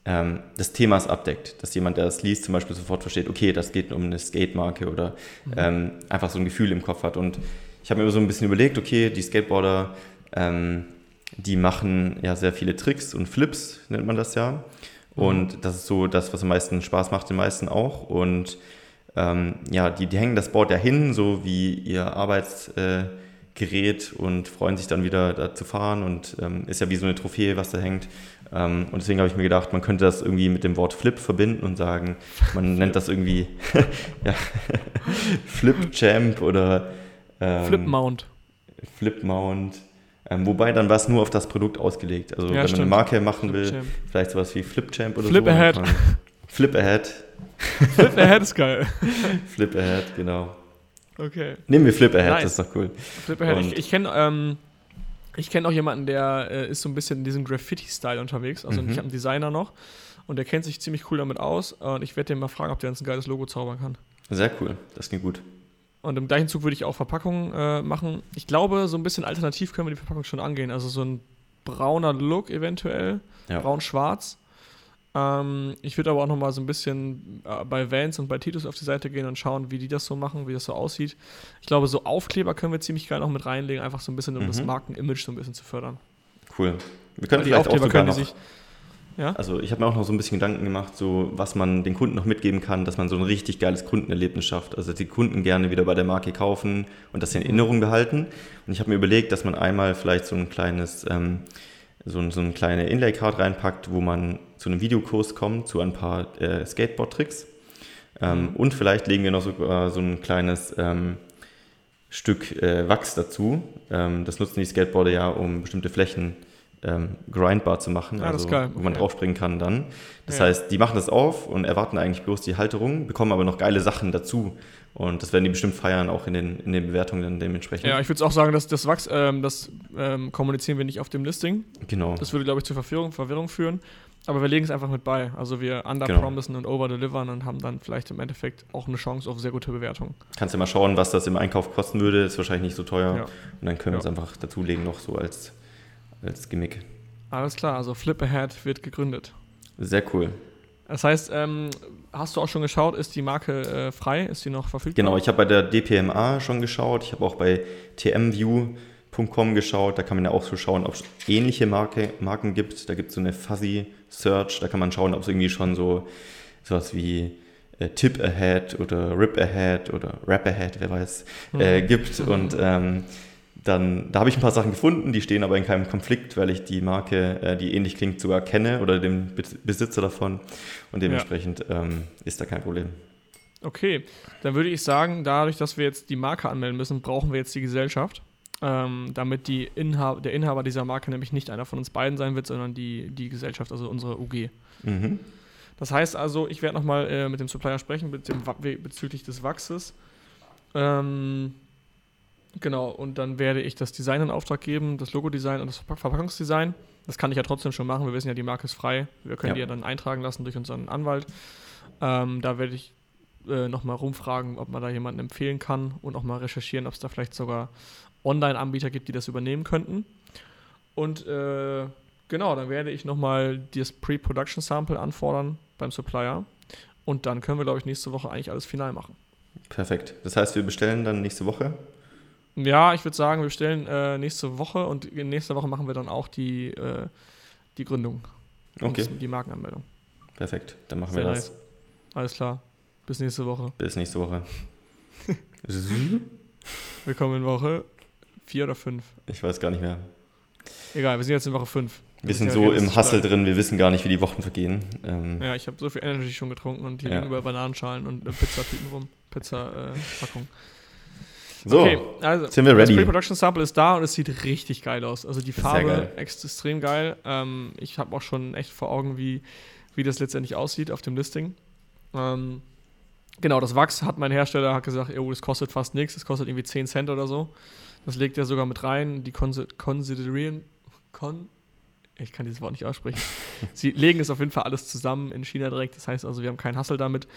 ähm, des Themas abdeckt. Dass jemand, der das liest, zum Beispiel sofort versteht, okay, das geht um eine Skate-Marke oder mhm. ähm, einfach so ein Gefühl im Kopf hat. Und ich habe mir so ein bisschen überlegt, okay, die Skateboarder, ähm, die machen ja sehr viele Tricks und Flips, nennt man das ja. Mhm. Und das ist so das, was am meisten Spaß macht, den meisten auch. Und ähm, ja, die, die hängen das Board ja hin, so wie ihr Arbeitsgerät äh, und freuen sich dann wieder da zu fahren und ähm, ist ja wie so eine Trophäe, was da hängt. Ähm, und deswegen habe ich mir gedacht, man könnte das irgendwie mit dem Wort Flip verbinden und sagen, man nennt das irgendwie <laughs> ja, Flip Champ oder ähm, Flip Mount. Flip Mount. Ähm, wobei dann war es nur auf das Produkt ausgelegt. Also ja, wenn man eine Marke machen Flip will, Champ. vielleicht sowas wie Flip Champ oder Flip so. Ahead. Flip Ahead. Flip Ahead ist geil. <laughs> Flip Ahead, genau. Okay. Nehmen wir Flip Ahead, nice. das ist doch cool. Flip Ahead, Und ich, ich kenne ähm, ich kenne auch jemanden, der äh, ist so ein bisschen in diesem Graffiti-Style unterwegs. Also mhm. ich habe einen Designer noch und der kennt sich ziemlich cool damit aus. Und ich werde den mal fragen, ob der uns ein geiles Logo zaubern kann. Sehr cool, das klingt gut. Und im gleichen Zug würde ich auch Verpackungen äh, machen. Ich glaube, so ein bisschen alternativ können wir die Verpackung schon angehen. Also so ein brauner Look eventuell, ja. braun-schwarz. Ähm, ich würde aber auch noch mal so ein bisschen äh, bei Vans und bei Titus auf die Seite gehen und schauen, wie die das so machen, wie das so aussieht. Ich glaube, so Aufkleber können wir ziemlich geil noch mit reinlegen, einfach so ein bisschen, um mhm. das Markenimage so ein bisschen zu fördern. Cool. Wir können vielleicht auch sogar noch, sich, ja? Also ich habe mir auch noch so ein bisschen Gedanken gemacht, so was man den Kunden noch mitgeben kann, dass man so ein richtig geiles Kundenerlebnis schafft. Also dass die Kunden gerne wieder bei der Marke kaufen und das in Erinnerung behalten. Und ich habe mir überlegt, dass man einmal vielleicht so ein kleines ähm, so, so eine kleine Inlay-Card reinpackt, wo man zu einem Videokurs kommt, zu ein paar äh, Skateboard-Tricks. Ähm, mhm. Und vielleicht legen wir noch sogar so ein kleines ähm, Stück äh, Wachs dazu. Ähm, das nutzen die Skateboarder ja, um bestimmte Flächen ähm, grindbar zu machen, ja, also wo man draufspringen kann dann. Das ja. heißt, die machen das auf und erwarten eigentlich bloß die Halterung, bekommen aber noch geile Sachen dazu. Und das werden die bestimmt feiern, auch in den, in den Bewertungen dann dementsprechend. Ja, ich würde auch sagen, dass das Wachs, ähm, das ähm, kommunizieren wir nicht auf dem Listing. Genau. Das würde, glaube ich, zur Verwirrung, Verwirrung führen. Aber wir legen es einfach mit bei. Also wir underpromisen genau. und overdelivern und haben dann vielleicht im Endeffekt auch eine Chance auf sehr gute Bewertungen. Kannst ja mal schauen, was das im Einkauf kosten würde. Ist wahrscheinlich nicht so teuer. Ja. Und dann können wir es einfach dazulegen, noch so als, als Gimmick. Alles klar, also Flip Ahead wird gegründet. Sehr cool. Das heißt, ähm, hast du auch schon geschaut, ist die Marke äh, frei? Ist die noch verfügbar? Genau, ich habe bei der DPMA schon geschaut. Ich habe auch bei tmview.com geschaut. Da kann man ja auch so schauen, ob es ähnliche Marke, Marken gibt. Da gibt es so eine Fuzzy Search. Da kann man schauen, ob es irgendwie schon so sowas wie äh, Tip Ahead oder Rip Ahead oder Rap Ahead, wer weiß, äh, mhm. gibt. Und ähm, dann, da habe ich ein paar Sachen gefunden, die stehen aber in keinem Konflikt, weil ich die Marke, äh, die ähnlich klingt, sogar kenne oder den Besitzer davon und dementsprechend ja. ähm, ist da kein Problem. Okay, dann würde ich sagen, dadurch, dass wir jetzt die Marke anmelden müssen, brauchen wir jetzt die Gesellschaft. ähm, damit die Inhaber, der Inhaber dieser Marke nämlich nicht einer von uns beiden sein wird, sondern die, die Gesellschaft, also unsere UG. Mhm. Das heißt also, ich werde nochmal äh, mit dem Supplier sprechen mit dem, bezüglich des Wachses. Ähm, genau, und dann werde ich das Design in Auftrag geben, das Logo-Design und das Verpackungsdesign. Das kann ich ja trotzdem schon machen. Wir wissen ja, die Marke ist frei. Wir können ja. die ja dann eintragen lassen durch unseren Anwalt. Ähm, da werde ich äh, nochmal rumfragen, ob man da jemanden empfehlen kann und auch mal recherchieren, ob es da vielleicht sogar Online-Anbieter gibt, die das übernehmen könnten. Und äh, genau, dann werde ich nochmal das Pre-Production-Sample anfordern beim Supplier. Und dann können wir, glaube ich, nächste Woche eigentlich alles final machen. Perfekt. Das heißt, wir bestellen dann nächste Woche? Ja, ich würde sagen, wir bestellen äh, nächste Woche und nächste Woche machen wir dann auch die, äh, die Gründung. Okay. Die Markenanmeldung. Perfekt, dann machen Sehr wir das. Nice. Alles klar. Bis nächste Woche. Bis nächste Woche. <laughs> Willkommen in Woche vier oder fünf. Ich weiß gar nicht mehr. Egal, wir sind jetzt in Woche fünf. Wir sind so im Hustle drin, wir wissen gar nicht, wie die Wochen vergehen. Ähm ja, ich habe so viel Energy schon getrunken und hier ja. liegen über Bananenschalen und Pizzatüten rum. Pizza-Packung. So, okay, also, sind wir ready. Das Pre-Production Sample ist da und es sieht richtig geil aus. Also die Farbe geil. extrem geil. Ähm, ich habe auch schon echt vor Augen, wie, wie das letztendlich aussieht auf dem Listing. Ähm, genau, das Wachs hat mein Hersteller hat gesagt, oh, das kostet fast nichts, das kostet irgendwie 10 Cent oder so. Das legt er sogar mit rein. Die Considerieren. Con ich kann dieses Wort nicht aussprechen. <laughs> Sie legen es auf jeden Fall alles zusammen in China direkt. Das heißt also, wir haben keinen Hassel damit.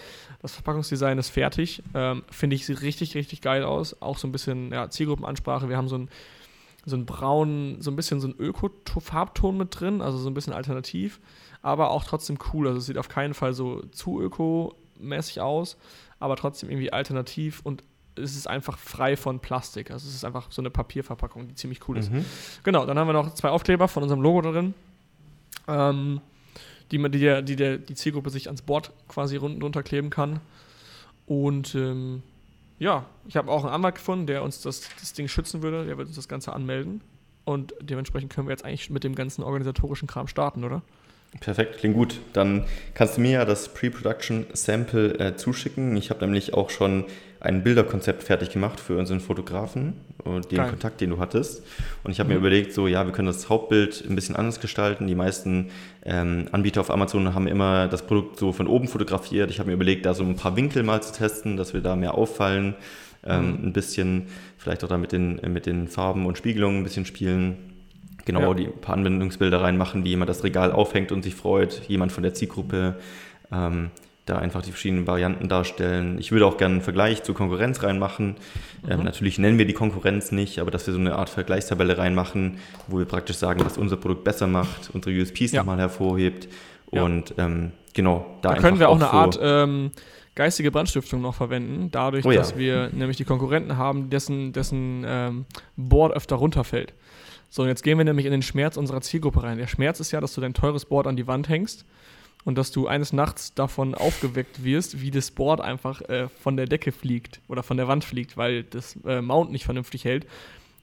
Das Verpackungsdesign ist fertig. Ähm, Finde ich, sieht richtig, richtig geil aus. Auch so ein bisschen ja, Zielgruppenansprache. Wir haben so ein so ein braun, so ein bisschen so ein Öko-Farbton mit drin, also so ein bisschen alternativ, aber auch trotzdem cool. Also es sieht auf keinen Fall so zu ökomäßig aus, aber trotzdem irgendwie alternativ und es ist einfach frei von Plastik. Also es ist einfach so eine Papierverpackung, die ziemlich cool ist. Mhm. Genau, dann haben wir noch zwei Aufkleber von unserem Logo drin, ähm, die, man, die, der, die der, die Zielgruppe sich ans Board quasi unten drunter kleben kann. Und ähm, ja, ich habe auch einen Anwalt gefunden, der uns das, das Ding schützen würde. Der wird uns das Ganze anmelden. Und dementsprechend können wir jetzt eigentlich mit dem ganzen organisatorischen Kram starten, oder? Perfekt, klingt gut. Dann kannst du mir ja das Pre-Production Sample äh, zuschicken. Ich habe nämlich auch schon ein Bilderkonzept fertig gemacht für unseren Fotografen und den Geil. Kontakt, den du hattest. Und ich habe mhm. mir überlegt, so ja, wir können das Hauptbild ein bisschen anders gestalten. Die meisten ähm, Anbieter auf Amazon haben immer das Produkt so von oben fotografiert. Ich habe mir überlegt, da so ein paar Winkel mal zu testen, dass wir da mehr auffallen. Ähm, mhm. Ein bisschen vielleicht auch da mit den, mit den Farben und Spiegelungen ein bisschen spielen genau ja. die paar Anwendungsbilder reinmachen, wie jemand das Regal aufhängt und sich freut, jemand von der Zielgruppe. Ähm, da einfach die verschiedenen Varianten darstellen. Ich würde auch gerne einen Vergleich zur Konkurrenz reinmachen. Ähm, mhm. Ähm, natürlich nennen wir die Konkurrenz nicht, aber dass wir so eine Art Vergleichstabelle reinmachen, wo wir praktisch sagen, was unser Produkt besser macht, unsere USPs ja. nochmal hervorhebt. Und ja. ähm, genau, da, da können wir auch, auch eine Art ähm, geistige Brandstiftung noch verwenden, dadurch, oh ja. dass wir nämlich die Konkurrenten haben, dessen, dessen ähm, Board öfter runterfällt. So, und jetzt gehen wir nämlich in den Schmerz unserer Zielgruppe rein. Der Schmerz ist ja, dass du dein teures Board an die Wand hängst und dass du eines Nachts davon aufgeweckt wirst, wie das Board einfach äh, von der Decke fliegt oder von der Wand fliegt, weil das äh, Mount nicht vernünftig hält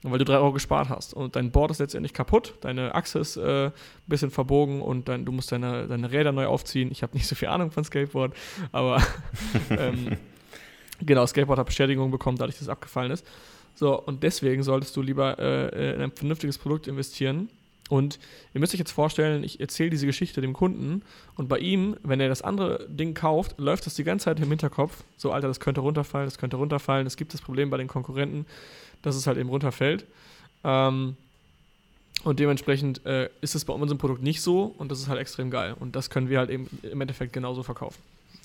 und weil du drei Euro gespart hast. Und dein Board ist letztendlich kaputt, deine Achse ist äh, ein bisschen verbogen und dann, du musst deine, deine Räder neu aufziehen. Ich habe nicht so viel Ahnung von Skateboard, aber <laughs> ähm, genau, Skateboard hat Bestätigung bekommen, dadurch, dass es abgefallen ist. So, und deswegen solltest du lieber äh, in ein vernünftiges Produkt investieren. Und ihr müsst euch jetzt vorstellen, ich erzähle diese Geschichte dem Kunden und bei ihm, wenn er das andere Ding kauft, läuft das die ganze Zeit im Hinterkopf. So, Alter, das könnte runterfallen, das könnte runterfallen. Es gibt das Problem bei den Konkurrenten, dass es halt eben runterfällt. Ähm, und dementsprechend äh, ist es bei unserem Produkt nicht so und das ist halt extrem geil. Und das können wir halt eben im Endeffekt genauso verkaufen.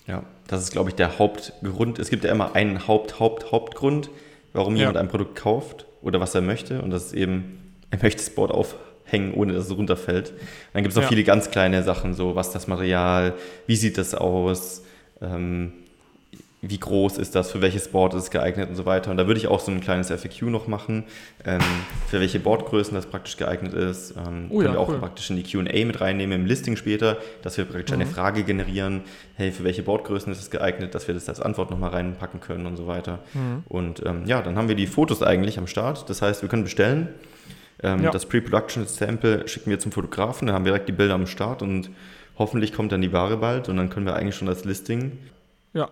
Ja, das ist, glaube ich, der Hauptgrund. Es gibt ja immer einen Haupt, Haupt, Hauptgrund warum jemand ja. ein Produkt kauft oder was er möchte. Und das ist eben, er möchte das Board aufhängen, ohne dass es runterfällt. Dann gibt es auch ja. viele ganz kleine Sachen, so was das Material, wie sieht das aus, ähm, wie groß ist das, für welches Board ist es geeignet und so weiter. Und da würde ich auch so ein kleines FAQ noch machen, ähm, für welche Boardgrößen das praktisch geeignet ist. Ähm, oh, können ja, wir auch cool. praktisch in die QA mit reinnehmen im Listing später, dass wir praktisch mhm. eine Frage generieren, hey, für welche Boardgrößen ist es geeignet, dass wir das als Antwort nochmal reinpacken können und so weiter. Mhm. Und ähm, ja, dann haben wir die Fotos eigentlich am Start. Das heißt, wir können bestellen. Ähm, ja. Das Pre-Production-Sample schicken wir zum Fotografen, dann haben wir direkt die Bilder am Start und hoffentlich kommt dann die Ware bald und dann können wir eigentlich schon das Listing ja.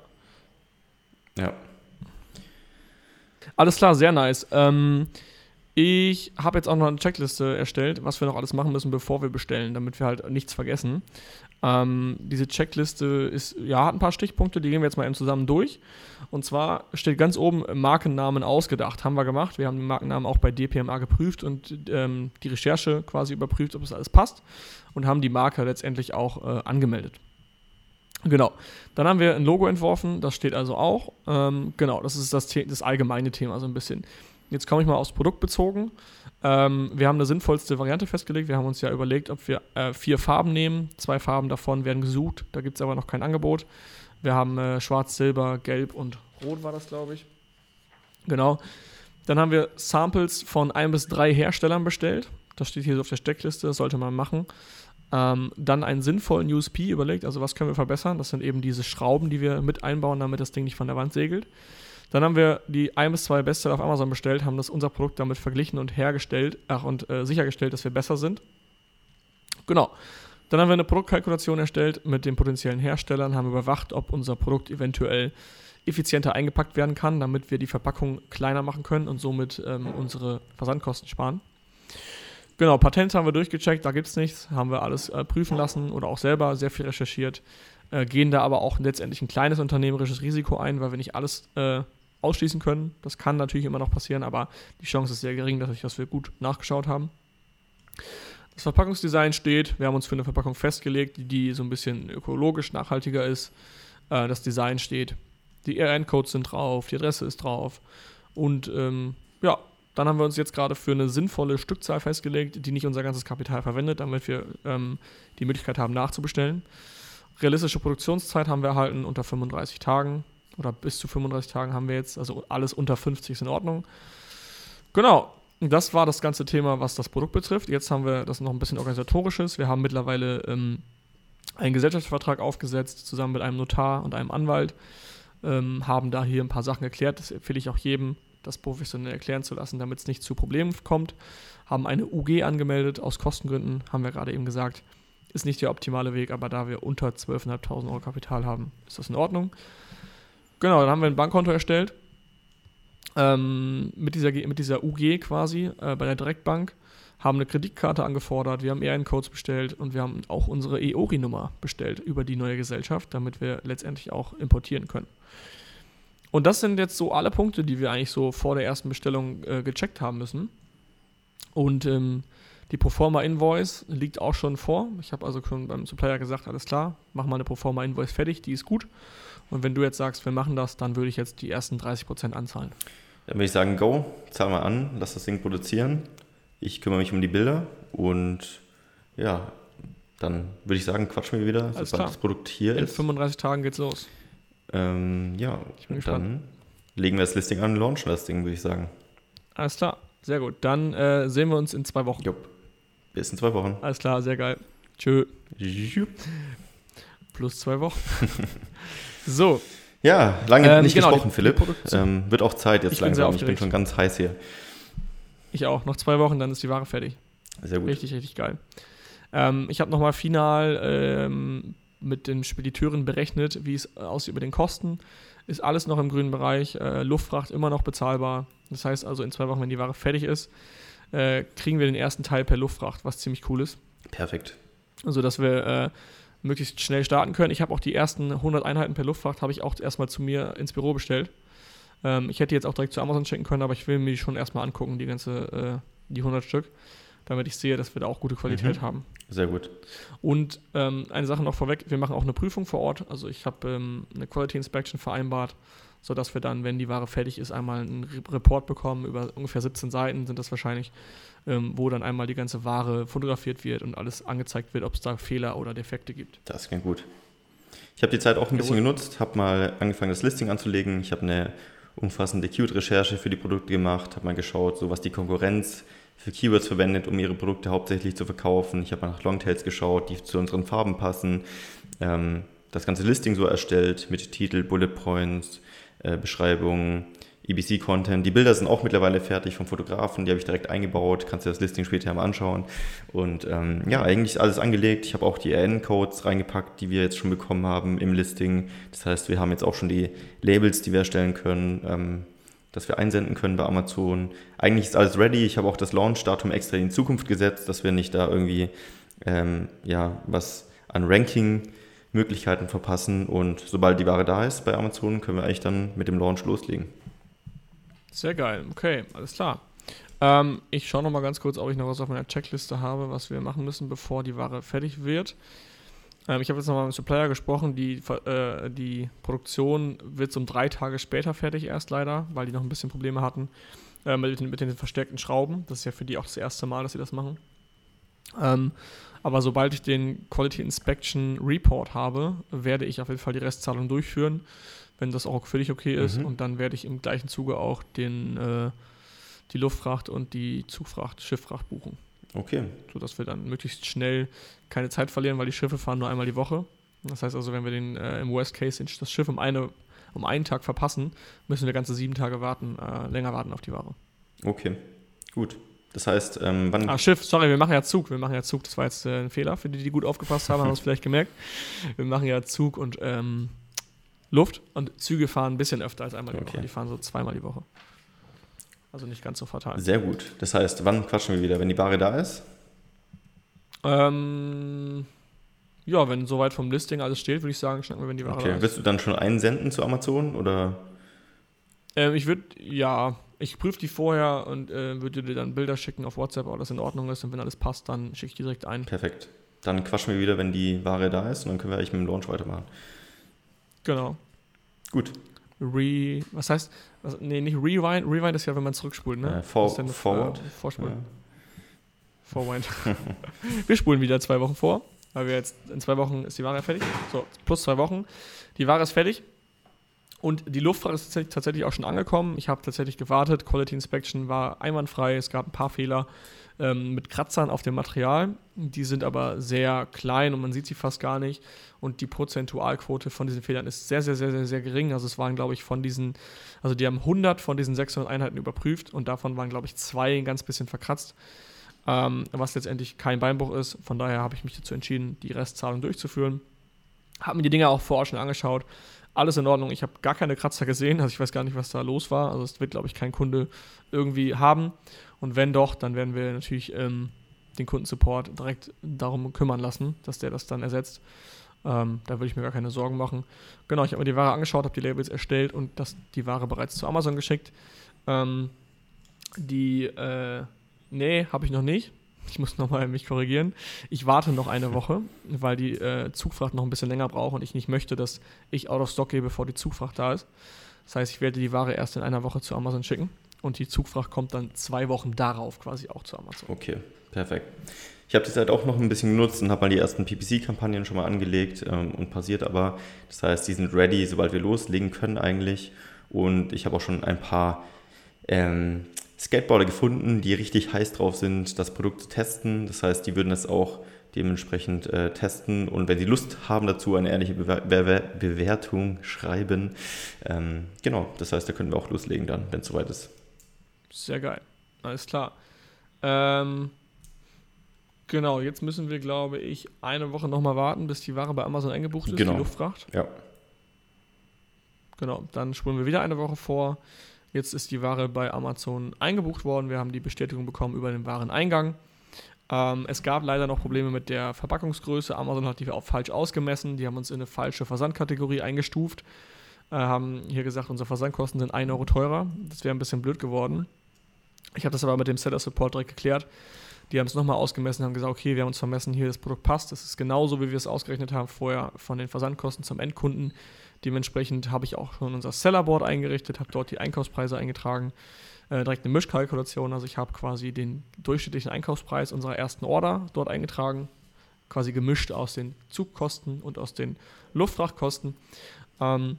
Ja. Alles klar, sehr nice. Ähm, Ich habe jetzt auch noch eine Checkliste erstellt, was wir noch alles machen müssen, bevor wir bestellen, damit wir halt nichts vergessen. Ähm, diese Checkliste ist, ja, hat ein paar Stichpunkte, die gehen wir jetzt mal eben zusammen durch. Und zwar steht ganz oben Markennamen ausgedacht. Haben wir gemacht. Wir haben den Markennamen auch bei DPMA geprüft und ähm, die Recherche quasi überprüft, ob das alles passt. Und haben die Marke letztendlich auch äh, angemeldet. Genau. Dann haben wir ein Logo entworfen, das steht also auch. Ähm, genau, das ist das, das allgemeine Thema so ein bisschen. Jetzt komme ich mal aufs Produkt bezogen. Ähm, wir haben eine sinnvollste Variante festgelegt. Wir haben uns ja überlegt, ob wir äh, vier Farben nehmen. Zwei Farben davon werden gesucht. Da gibt es aber noch kein Angebot. Wir haben äh, Schwarz, Silber, Gelb und Rot war das, glaube ich. Genau. Dann haben wir Samples von ein bis drei Herstellern bestellt. Das steht hier so auf der Steckliste, das sollte man machen. Ähm, dann einen sinnvollen USP überlegt, also was können wir verbessern. Das sind eben diese Schrauben, die wir mit einbauen, damit das Ding nicht von der Wand segelt. Dann haben wir die ein bis zwei Bestseller auf Amazon bestellt, haben das unser Produkt damit verglichen und hergestellt, ach, und äh, sichergestellt, dass wir besser sind. Genau. Dann haben wir eine Produktkalkulation erstellt mit den potenziellen Herstellern, haben überwacht, ob unser Produkt eventuell effizienter eingepackt werden kann, damit wir die Verpackung kleiner machen können und somit ähm, unsere Versandkosten sparen. Genau, Patente haben wir durchgecheckt, da gibt es nichts, haben wir alles äh, prüfen lassen oder auch selber sehr viel recherchiert, äh, gehen da aber auch letztendlich ein kleines unternehmerisches Risiko ein, weil wir nicht alles äh, ausschließen können. Das kann natürlich immer noch passieren, aber die Chance ist sehr gering, dass, ich, dass wir gut nachgeschaut haben. Das Verpackungsdesign steht. Wir haben uns für eine Verpackung festgelegt, die so ein bisschen ökologisch nachhaltiger ist. Äh, das Design steht. Die ERN-Codes sind drauf, die Adresse ist drauf. Und ähm, ja, dann haben wir uns jetzt gerade für eine sinnvolle Stückzahl festgelegt, die nicht unser ganzes Kapital verwendet, damit wir ähm, die Möglichkeit haben, nachzubestellen. Realistische Produktionszeit haben wir erhalten unter 35 Tagen oder bis zu 35 Tagen haben wir jetzt, also alles unter 50 ist in Ordnung. Genau, das war das ganze Thema, was das Produkt betrifft. Jetzt haben wir das noch ein bisschen organisatorisches. Wir haben mittlerweile ähm, einen Gesellschaftsvertrag aufgesetzt, zusammen mit einem Notar und einem Anwalt. Ähm, haben da hier ein paar Sachen erklärt. Das empfehle ich auch jedem, das professionell erklären zu lassen, damit es nicht zu Problemen kommt. Haben eine UG angemeldet, aus Kostengründen, haben wir gerade eben gesagt. Ist nicht der optimale Weg, aber da wir unter 12.500 Euro Kapital haben, ist das in Ordnung. Genau, dann haben wir ein Bankkonto erstellt ähm, mit, dieser, mit dieser UG quasi äh, bei der Direktbank, haben eine Kreditkarte angefordert, wir haben EIN-Codes bestellt und wir haben auch unsere EORI-Nummer bestellt über die neue Gesellschaft, damit wir letztendlich auch importieren können. Und das sind jetzt so alle Punkte, die wir eigentlich so vor der ersten Bestellung äh, gecheckt haben müssen. Und ähm, die Proforma Invoice liegt auch schon vor. Ich habe also schon beim Supplier gesagt, alles klar, mach mal eine Proforma Invoice fertig, die ist gut. Und wenn du jetzt sagst, wir machen das, dann würde ich jetzt die ersten 30% anzahlen. Dann würde ich sagen, go, zahl mal an, lass das Ding produzieren. Ich kümmere mich um die Bilder und ja, dann würde ich sagen, quatschen wir wieder, Alles sobald das Produkt hier In ist. In 35 Tagen geht's los. Ähm, ja, dann legen wir das Listing an und launchen das Ding, würde ich sagen. Alles klar, sehr gut. Dann äh, sehen wir uns in zwei Wochen. Jupp. Bis in zwei Wochen. Alles klar, sehr geil. Tschö. Jupp. Plus zwei Wochen. <laughs> so, ja, lange ähm, nicht genau, gesprochen, Philipp. Ähm, wird auch Zeit jetzt ich langsam. ich bin schon ganz heiß hier. Ich auch. Noch zwei Wochen, dann ist die Ware fertig. Sehr gut. Richtig, richtig geil. Ähm, ich habe nochmal final ähm, mit den Spediteuren berechnet, wie es aussieht über den Kosten. Ist alles noch im grünen Bereich. Äh, Luftfracht immer noch bezahlbar. Das heißt also, in zwei Wochen, wenn die Ware fertig ist, äh, kriegen wir den ersten Teil per Luftfracht, was ziemlich cool ist. Perfekt. Also, dass wir äh, möglichst schnell starten können. Ich habe auch die ersten 100 Einheiten per Luftfracht habe ich auch erstmal zu mir ins Büro bestellt. Ähm, ich hätte jetzt auch direkt zu Amazon schicken können, aber ich will mir die schon erstmal angucken, die ganze, äh, die 100 Stück, damit ich sehe, dass wir da auch gute Qualität mhm. haben. Sehr gut. Und ähm, eine Sache noch vorweg, wir machen auch eine Prüfung vor Ort. Also ich habe ähm, eine Quality Inspection vereinbart, sodass wir dann, wenn die Ware fertig ist, einmal einen Report bekommen. Über ungefähr 17 Seiten sind das wahrscheinlich, ähm, wo dann einmal die ganze Ware fotografiert wird und alles angezeigt wird, ob es da Fehler oder Defekte gibt. Das klingt gut. Ich habe die Zeit auch ein bisschen genutzt, habe mal angefangen, das Listing anzulegen. Ich habe eine umfassende Keyword-Recherche für die Produkte gemacht, habe mal geschaut, so was die Konkurrenz für Keywords verwendet, um ihre Produkte hauptsächlich zu verkaufen. Ich habe mal nach Longtails geschaut, die zu unseren Farben passen. Ähm, das ganze Listing so erstellt mit Titel, Bullet Points, äh, Beschreibung, EBC-Content. Die Bilder sind auch mittlerweile fertig vom Fotografen, die habe ich direkt eingebaut, kannst du das Listing später mal anschauen. Und ähm, ja, eigentlich ist alles angelegt. Ich habe auch die RN-Codes reingepackt, die wir jetzt schon bekommen haben im Listing. Das heißt, wir haben jetzt auch schon die Labels, die wir erstellen können. Ähm, dass wir einsenden können bei Amazon. Eigentlich ist alles ready. Ich habe auch das Launch-Datum extra in Zukunft gesetzt, dass wir nicht da irgendwie ähm, ja, was an Ranking-Möglichkeiten verpassen. Und sobald die Ware da ist bei Amazon, können wir eigentlich dann mit dem Launch loslegen. Sehr geil. Okay, alles klar. Ähm, ich schaue noch mal ganz kurz, ob ich noch was auf meiner Checkliste habe, was wir machen müssen, bevor die Ware fertig wird. Ähm, ich habe jetzt noch mal mit dem Supplier gesprochen. Die, äh, die Produktion wird um drei Tage später fertig erst leider, weil die noch ein bisschen Probleme hatten äh, mit, den, mit, den, verstärkten Schrauben. Das ist ja für die auch das erste Mal, dass sie das machen. Ähm, aber sobald ich den Quality Inspection Report habe, werde ich auf jeden Fall die Restzahlung durchführen, wenn das auch für dich okay ist. Mhm. Und dann werde ich im gleichen Zuge auch den, äh, die Luftfracht und die Zugfracht, Schifffracht buchen. Okay. Sodass wir dann möglichst schnell keine Zeit verlieren, weil die Schiffe fahren nur einmal die Woche. Das heißt also, wenn wir den äh, im Worst Case das Schiff um, eine, um einen Tag verpassen, müssen wir ganze sieben Tage warten, äh, länger warten auf die Ware. Okay, gut. Das heißt, ähm, wann. Ah, Schiff, sorry, wir machen ja Zug. Wir machen ja Zug. Das war jetzt äh, ein Fehler. Für die, die gut aufgepasst haben, haben es <laughs> vielleicht gemerkt. Wir machen ja Zug und ähm, Luft. Und Züge fahren ein bisschen öfter als einmal die okay. Woche. Die fahren so zweimal die Woche. Also nicht ganz so fatal. Sehr gut. Das heißt, wann quatschen wir wieder? Wenn die Ware da ist? Ähm, ja, wenn soweit vom Listing alles steht, würde ich sagen, schnacken wir, wenn die Ware okay. da ist. Wirst du dann schon einsenden zu Amazon oder? Ähm, ich würde, ja, ich prüfe die vorher und äh, würde dir dann Bilder schicken auf WhatsApp, ob das in Ordnung ist und wenn alles passt, dann schicke ich die direkt ein. Perfekt. Dann quatschen wir wieder, wenn die Ware da ist und dann können wir eigentlich mit dem Launch weitermachen. Genau. Gut. Re, was heißt, was, nee, nicht Rewind, Rewind ist ja, wenn man zurückspult, ne? Äh, for, forward. Äh, vorspulen. Ja. Vorwind. <laughs> wir spulen wieder zwei Wochen vor, weil wir jetzt in zwei Wochen ist die Ware fertig. So, plus zwei Wochen. Die Ware ist fertig. Und die Luftfahrt ist tatsächlich auch schon angekommen. Ich habe tatsächlich gewartet. Quality Inspection war einwandfrei. Es gab ein paar Fehler ähm, mit Kratzern auf dem Material. Die sind aber sehr klein und man sieht sie fast gar nicht. Und die Prozentualquote von diesen Fehlern ist sehr, sehr, sehr, sehr, sehr gering. Also es waren, glaube ich, von diesen, also die haben 100 von diesen 600 Einheiten überprüft und davon waren, glaube ich, zwei ein ganz bisschen verkratzt ähm, was letztendlich kein Beinbruch ist. Von daher habe ich mich dazu entschieden, die Restzahlung durchzuführen. Habe mir die Dinge auch vor Ort schon angeschaut. Alles in Ordnung. Ich habe gar keine Kratzer gesehen, also ich weiß gar nicht, was da los war. Also es wird, glaube ich, kein Kunde irgendwie haben. Und wenn doch, dann werden wir natürlich ähm, den Kundensupport direkt darum kümmern lassen, dass der das dann ersetzt. Ähm, da würde ich mir gar keine Sorgen machen. Genau, ich habe mir die Ware angeschaut, habe die Labels erstellt und das, die Ware bereits zu Amazon geschickt. Ähm, die äh, Nee, habe ich noch nicht. Ich muss nochmal mich korrigieren. Ich warte noch eine Woche, weil die äh, Zugfracht noch ein bisschen länger braucht und ich nicht möchte, dass ich out of stock gehe, bevor die Zugfracht da ist. Das heißt, ich werde die Ware erst in einer Woche zu Amazon schicken und die Zugfracht kommt dann zwei Wochen darauf quasi auch zu Amazon. Okay, perfekt. Ich habe die Zeit auch noch ein bisschen genutzt und habe mal die ersten PPC-Kampagnen schon mal angelegt ähm, und passiert aber. Das heißt, die sind ready, sobald wir loslegen können eigentlich. Und ich habe auch schon ein paar ähm, Skateboarder gefunden, die richtig heiß drauf sind, das Produkt zu testen. Das heißt, die würden es auch dementsprechend äh, testen und wenn sie Lust haben dazu, eine ehrliche Bewer Bewer Bewertung schreiben. Ähm, genau, das heißt, da können wir auch loslegen dann, wenn es soweit ist. Sehr geil, alles klar. Ähm, genau, jetzt müssen wir, glaube ich, eine Woche nochmal warten, bis die Ware bei Amazon eingebucht ist, genau. die Luftfracht. Ja. Genau, dann spulen wir wieder eine Woche vor. Jetzt ist die Ware bei Amazon eingebucht worden. Wir haben die Bestätigung bekommen über den Wareneingang. Ähm, es gab leider noch Probleme mit der Verpackungsgröße. Amazon hat die auch falsch ausgemessen. Die haben uns in eine falsche Versandkategorie eingestuft. Äh, haben hier gesagt, unsere Versandkosten sind 1 Euro teurer. Das wäre ein bisschen blöd geworden. Ich habe das aber mit dem Seller Support direkt geklärt. Die haben es nochmal ausgemessen, haben gesagt, okay, wir haben uns vermessen, hier das Produkt passt. Das ist genauso, wie wir es ausgerechnet haben vorher von den Versandkosten zum Endkunden. Dementsprechend habe ich auch schon unser Sellerboard eingerichtet, habe dort die Einkaufspreise eingetragen, äh, direkt eine Mischkalkulation. Also ich habe quasi den durchschnittlichen Einkaufspreis unserer ersten Order dort eingetragen, quasi gemischt aus den Zugkosten und aus den Luftfrachtkosten, ähm,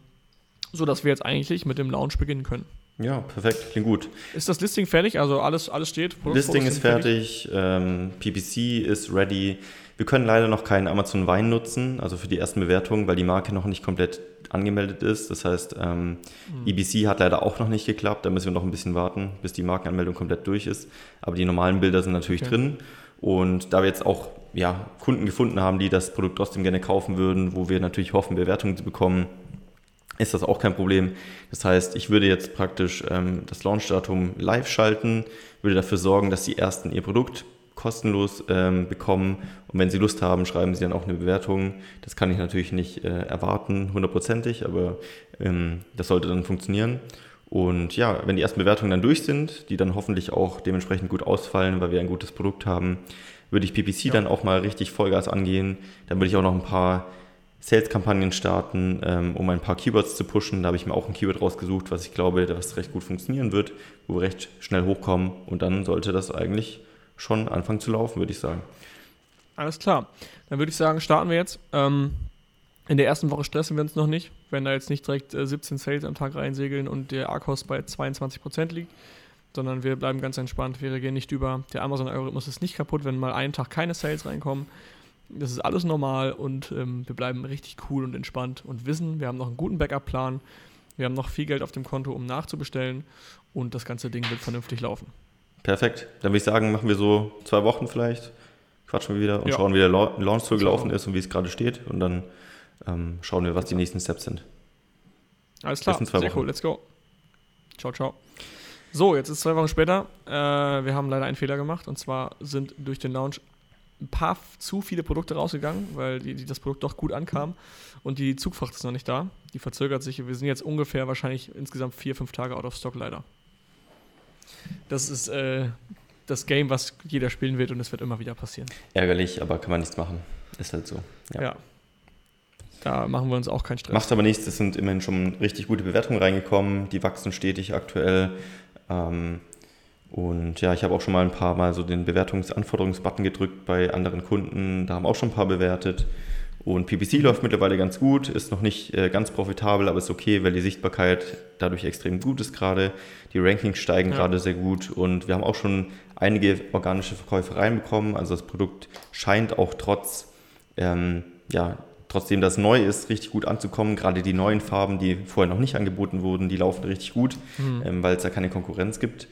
sodass wir jetzt eigentlich mit dem Launch beginnen können. Ja, perfekt, klingt gut. Ist das Listing fertig? Also alles, alles steht? Listing ist fertig, fertig. Ähm, PPC ist ready. Wir können leider noch keinen Amazon Wein nutzen, also für die ersten Bewertungen, weil die Marke noch nicht komplett angemeldet ist. Das heißt, ähm, mhm. EBC hat leider auch noch nicht geklappt. Da müssen wir noch ein bisschen warten, bis die Markenanmeldung komplett durch ist. Aber die normalen Bilder sind natürlich okay. drin. Und da wir jetzt auch ja, Kunden gefunden haben, die das Produkt trotzdem gerne kaufen würden, wo wir natürlich hoffen, Bewertungen zu bekommen, ist das auch kein Problem. Das heißt, ich würde jetzt praktisch ähm, das Launchdatum live schalten, würde dafür sorgen, dass die ersten ihr Produkt kostenlos ähm, bekommen und wenn sie Lust haben, schreiben sie dann auch eine Bewertung. Das kann ich natürlich nicht äh, erwarten, hundertprozentig, aber ähm, das sollte dann funktionieren. Und ja, wenn die ersten Bewertungen dann durch sind, die dann hoffentlich auch dementsprechend gut ausfallen, weil wir ein gutes Produkt haben, würde ich PPC ja. dann auch mal richtig Vollgas angehen. Dann würde ich auch noch ein paar Sales-Kampagnen starten, ähm, um ein paar Keywords zu pushen. Da habe ich mir auch ein Keyword rausgesucht, was ich glaube, was recht gut funktionieren wird, wo wir recht schnell hochkommen. Und dann sollte das eigentlich schon anfangen zu laufen, würde ich sagen. Alles klar. Dann würde ich sagen, starten wir jetzt. Ähm, in der ersten Woche stressen wir uns noch nicht, wenn da jetzt nicht direkt äh, 17 Sales am Tag reinsegeln und der A-Kost bei 22% liegt, sondern wir bleiben ganz entspannt. Wir reagieren nicht über. Der Amazon-Algorithmus ist nicht kaputt, wenn mal einen Tag keine Sales reinkommen. Das ist alles normal und ähm, wir bleiben richtig cool und entspannt und wissen, wir haben noch einen guten Backup-Plan. Wir haben noch viel Geld auf dem Konto, um nachzubestellen und das ganze Ding wird vernünftig laufen. Perfekt. Dann würde ich sagen, machen wir so zwei Wochen vielleicht, quatschen wir wieder und ja. schauen, wie der Launch so gelaufen ist und wie es gerade steht. Und dann ähm, schauen wir, was die nächsten Steps sind. Alles klar, sehr Wochen. cool, let's go. Ciao, ciao. So, jetzt ist zwei Wochen später. Äh, wir haben leider einen Fehler gemacht und zwar sind durch den Launch ein paar zu viele Produkte rausgegangen, weil die, die das Produkt doch gut ankam und die Zugfracht ist noch nicht da. Die verzögert sich. Wir sind jetzt ungefähr wahrscheinlich insgesamt vier, fünf Tage out of stock leider. Das ist äh, das Game, was jeder spielen wird und es wird immer wieder passieren. Ärgerlich, aber kann man nichts machen. Ist halt so. Ja. ja. Da machen wir uns auch keinen Stress. Macht aber nichts, es sind immerhin schon richtig gute Bewertungen reingekommen. Die wachsen stetig aktuell. Ähm, und ja, ich habe auch schon mal ein paar Mal so den Bewertungsanforderungsbutton gedrückt bei anderen Kunden. Da haben auch schon ein paar bewertet. Und PPC läuft mittlerweile ganz gut, ist noch nicht äh, ganz profitabel, aber ist okay, weil die Sichtbarkeit dadurch extrem gut ist gerade. Die Rankings steigen ja. gerade sehr gut und wir haben auch schon einige organische Verkäufe reinbekommen. Also das Produkt scheint auch trotz, ähm, ja, trotzdem das neu ist, richtig gut anzukommen. Gerade die neuen Farben, die vorher noch nicht angeboten wurden, die laufen richtig gut, mhm. ähm, weil es da keine Konkurrenz gibt.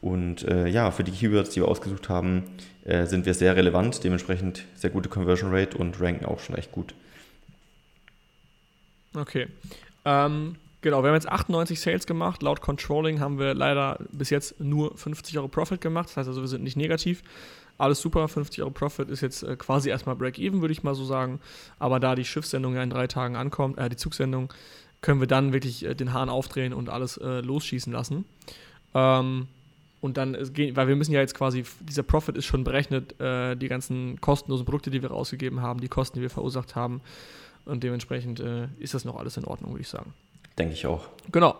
Und äh, ja, für die Keywords, die wir ausgesucht haben, äh, sind wir sehr relevant, dementsprechend sehr gute Conversion Rate und ranken auch schon echt gut. Okay. Ähm, genau, wir haben jetzt 98 Sales gemacht. Laut Controlling haben wir leider bis jetzt nur 50 Euro Profit gemacht. Das heißt also, wir sind nicht negativ. Alles super, 50 Euro Profit ist jetzt äh, quasi erstmal Break-Even, würde ich mal so sagen. Aber da die Schiffssendung ja in drei Tagen ankommt, äh, die Zugsendung, können wir dann wirklich äh, den Hahn aufdrehen und alles äh, losschießen lassen. Ähm, und dann, weil wir müssen ja jetzt quasi, dieser Profit ist schon berechnet, äh, die ganzen kostenlosen Produkte, die wir rausgegeben haben, die Kosten, die wir verursacht haben. Und dementsprechend äh, ist das noch alles in Ordnung, würde ich sagen. Denke ich auch. Genau.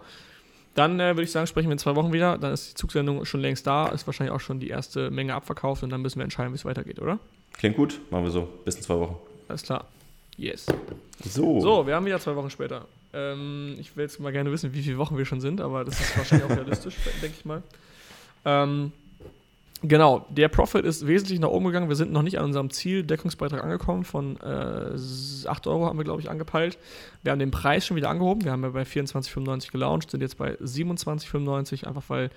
Dann äh, würde ich sagen, sprechen wir in zwei Wochen wieder. Dann ist die Zugsendung schon längst da, ist wahrscheinlich auch schon die erste Menge abverkauft und dann müssen wir entscheiden, wie es weitergeht, oder? Klingt gut, machen wir so. Bis in zwei Wochen. Alles klar. Yes. So. So, wir haben wieder zwei Wochen später. Ähm, ich will jetzt mal gerne wissen, wie viele Wochen wir schon sind, aber das ist wahrscheinlich auch realistisch, <laughs> denke ich mal. Ähm, genau, der Profit ist wesentlich nach oben gegangen. Wir sind noch nicht an unserem Zieldeckungsbeitrag angekommen. Von äh, 8 Euro haben wir, glaube ich, angepeilt. Wir haben den Preis schon wieder angehoben. Wir haben ja bei 24,95 gelauncht, sind jetzt bei 27,95, einfach weil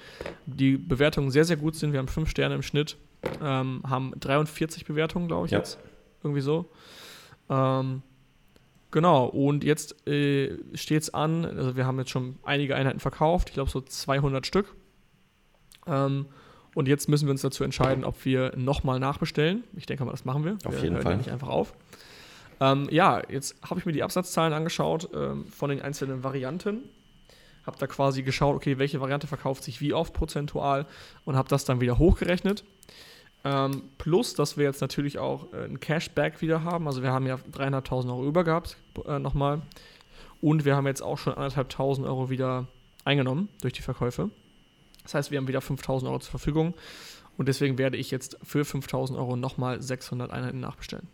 die Bewertungen sehr, sehr gut sind. Wir haben 5 Sterne im Schnitt, ähm, haben 43 Bewertungen, glaube ich, ja. jetzt. Irgendwie so. Ähm, Genau, und jetzt äh, steht es an, also wir haben jetzt schon einige Einheiten verkauft, ich glaube so 200 Stück. Ähm, und jetzt müssen wir uns dazu entscheiden, ob wir nochmal nachbestellen. Ich denke mal, das machen wir. Auf wir jeden Fall. nicht einfach auf. Ähm, ja, jetzt habe ich mir die Absatzzahlen angeschaut ähm, von den einzelnen Varianten. Habe da quasi geschaut, okay, welche Variante verkauft sich wie oft prozentual und habe das dann wieder hochgerechnet. Ähm, plus, dass wir jetzt natürlich auch äh, ein Cashback wieder haben. Also wir haben ja 300.000 Euro über gehabt, äh, nochmal. Und wir haben jetzt auch schon 1.500 Euro wieder eingenommen durch die Verkäufe. Das heißt, wir haben wieder 5000 Euro zur Verfügung und deswegen werde ich jetzt für 5000 Euro nochmal 600 Einheiten nachbestellen.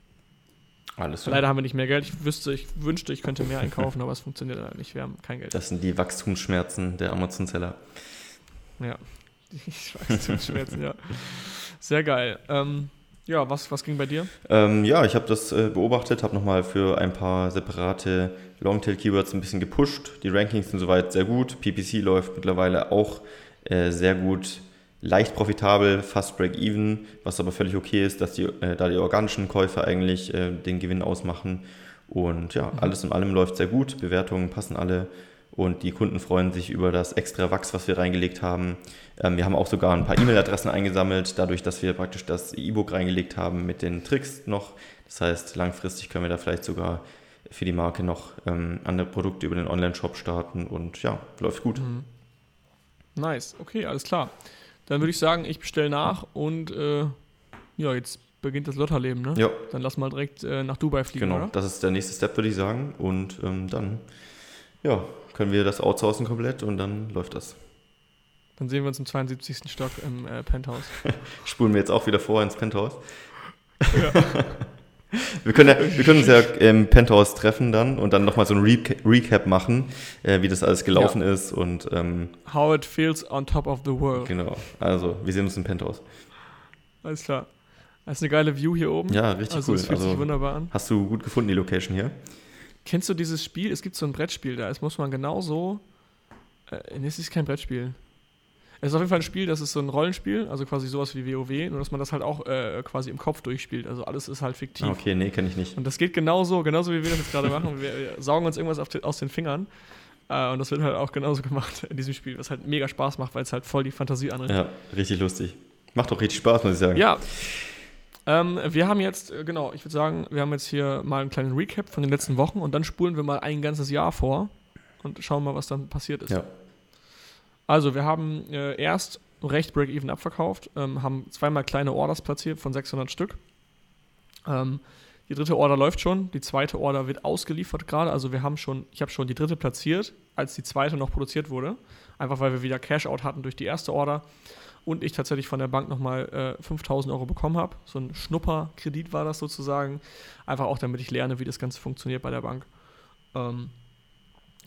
Alles klar. Leider haben wir nicht mehr Geld. Ich wüsste, ich wünschte, ich könnte mehr einkaufen, aber es funktioniert leider nicht. Wir haben kein Geld. Das sind die Wachstumsschmerzen der Amazon-Seller. Ja, die Wachstumsschmerzen, ja. Sehr geil. Ähm, ja, was, was ging bei dir? Ähm, ja, ich habe das äh, beobachtet, habe nochmal für ein paar separate Longtail-Keywords ein bisschen gepusht. Die Rankings sind soweit sehr gut. PPC läuft mittlerweile auch äh, sehr gut, leicht profitabel, fast break-even, was aber völlig okay ist, dass die, äh, da die organischen Käufe eigentlich äh, den Gewinn ausmachen. Und ja, mhm. alles in allem läuft sehr gut, Bewertungen passen alle und die Kunden freuen sich über das extra Wachs, was wir reingelegt haben. Ähm, wir haben auch sogar ein paar E-Mail-Adressen eingesammelt, dadurch, dass wir praktisch das E-Book reingelegt haben mit den Tricks noch. Das heißt, langfristig können wir da vielleicht sogar für die Marke noch ähm, andere Produkte über den Online-Shop starten und ja, läuft gut. Mhm. Nice, okay, alles klar. Dann würde ich sagen, ich bestelle nach und äh, ja, jetzt beginnt das Lotterleben, ne? Ja. Dann lass mal direkt äh, nach Dubai fliegen, Genau, oder? das ist der nächste Step, würde ich sagen. Und ähm, dann, ja, können wir das outsourcen komplett und dann läuft das. Dann sehen wir uns im 72. Stock im äh, Penthouse. <laughs> Spulen wir jetzt auch wieder vor ins Penthouse. Ja. <laughs> wir, können ja, wir können uns ja im Penthouse treffen dann und dann nochmal so ein Re Recap machen, äh, wie das alles gelaufen ja. ist und ähm, How it feels on top of the world. Genau. Also, wir sehen uns im Penthouse. Alles klar. Das ist eine geile View hier oben. Ja, richtig also, cool. Das fühlt also, sich wunderbar an. Hast du gut gefunden, die Location hier? Kennst du dieses Spiel? Es gibt so ein Brettspiel, da ist, muss man genauso. Äh, nee, es ist kein Brettspiel. Es ist auf jeden Fall ein Spiel, das ist so ein Rollenspiel, also quasi sowas wie WoW, nur dass man das halt auch äh, quasi im Kopf durchspielt. Also alles ist halt fiktiv. Okay, nee, kenne ich nicht. Und das geht genauso, genauso wie wir das jetzt gerade machen. Wir, wir, saugen uns irgendwas den, aus den Fingern. Äh, und das wird halt auch genauso gemacht in diesem Spiel, was halt mega Spaß macht, weil es halt voll die Fantasie anregt. Ja, richtig lustig. Macht doch richtig Spaß, muss ich sagen. Ja, ähm, wir haben jetzt, äh, genau, ich würde sagen, wir haben jetzt hier mal einen kleinen Recap von den letzten Wochen und dann spulen wir mal ein ganzes Jahr vor und schauen mal, was dann passiert ist. Ja. Also, wir haben äh, erst recht Break-Even abverkauft, ähm, haben zweimal kleine Orders platziert von 600 Stück. Ähm, die dritte Order läuft schon, die zweite Order wird ausgeliefert gerade. Also wir haben schon, ich habe schon die dritte platziert, als die zweite noch produziert wurde. Einfach weil wir wieder Cash-Out hatten durch die erste Order und ich tatsächlich von der Bank nochmal äh, 5000 Euro bekommen habe. So ein Schnupperkredit war das sozusagen. Einfach auch, damit ich lerne, wie das Ganze funktioniert bei der Bank. Ähm,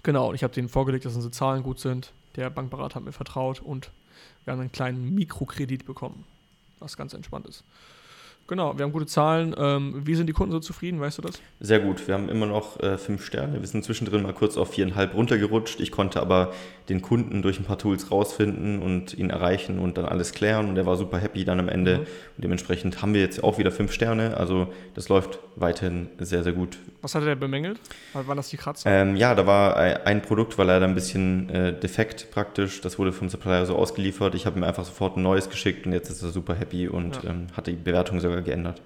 genau, und ich habe denen vorgelegt, dass unsere Zahlen gut sind. Der Bankberater hat mir vertraut und wir haben einen kleinen Mikrokredit bekommen, was ganz entspannt ist. Genau, wir haben gute Zahlen. Ähm, wie sind die Kunden so zufrieden, weißt du das? Sehr gut. Wir haben immer noch äh, fünf Sterne. Wir sind zwischendrin mal kurz auf viereinhalb runtergerutscht. Ich konnte aber den Kunden durch ein paar Tools rausfinden und ihn erreichen und dann alles klären. Und er war super happy dann am Ende. Mhm. Und dementsprechend haben wir jetzt auch wieder fünf Sterne. Also das läuft weiterhin sehr, sehr gut. Was hat er bemängelt? Waren das die Kratzer? Ähm, ja, da war ein Produkt, war leider ein bisschen äh, defekt praktisch. Das wurde vom Supplier so ausgeliefert. Ich habe ihm einfach sofort ein neues geschickt und jetzt ist er super happy und ja. ähm, hat die Bewertung sogar geändert.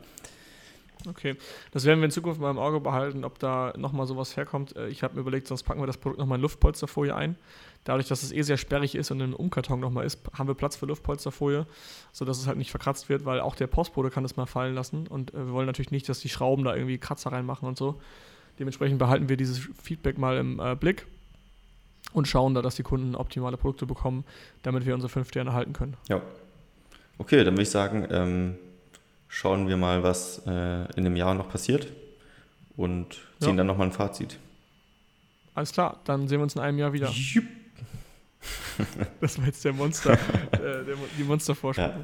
Okay, das werden wir in Zukunft mal im Auge behalten, ob da nochmal sowas herkommt. Äh, ich habe mir überlegt, sonst packen wir das Produkt nochmal in Luftpolsterfolie ein. Dadurch, dass es eh sehr sperrig ist und in einem Umkarton nochmal ist, haben wir Platz für Luftpolsterfolie, sodass es halt nicht verkratzt wird, weil auch der Postbote kann es mal fallen lassen und äh, wir wollen natürlich nicht, dass die Schrauben da irgendwie Kratzer reinmachen und so. Dementsprechend behalten wir dieses Feedback mal im äh, Blick und schauen da, dass die Kunden optimale Produkte bekommen, damit wir unsere fünf Sterne halten können. Ja. Okay, dann würde ich sagen, ähm schauen wir mal, was äh, in dem Jahr noch passiert und ziehen ja. dann nochmal ein Fazit. Alles klar, dann sehen wir uns in einem Jahr wieder. Jupp. <laughs> das war jetzt der Monster, äh, der, die Monstervorschau. Ja.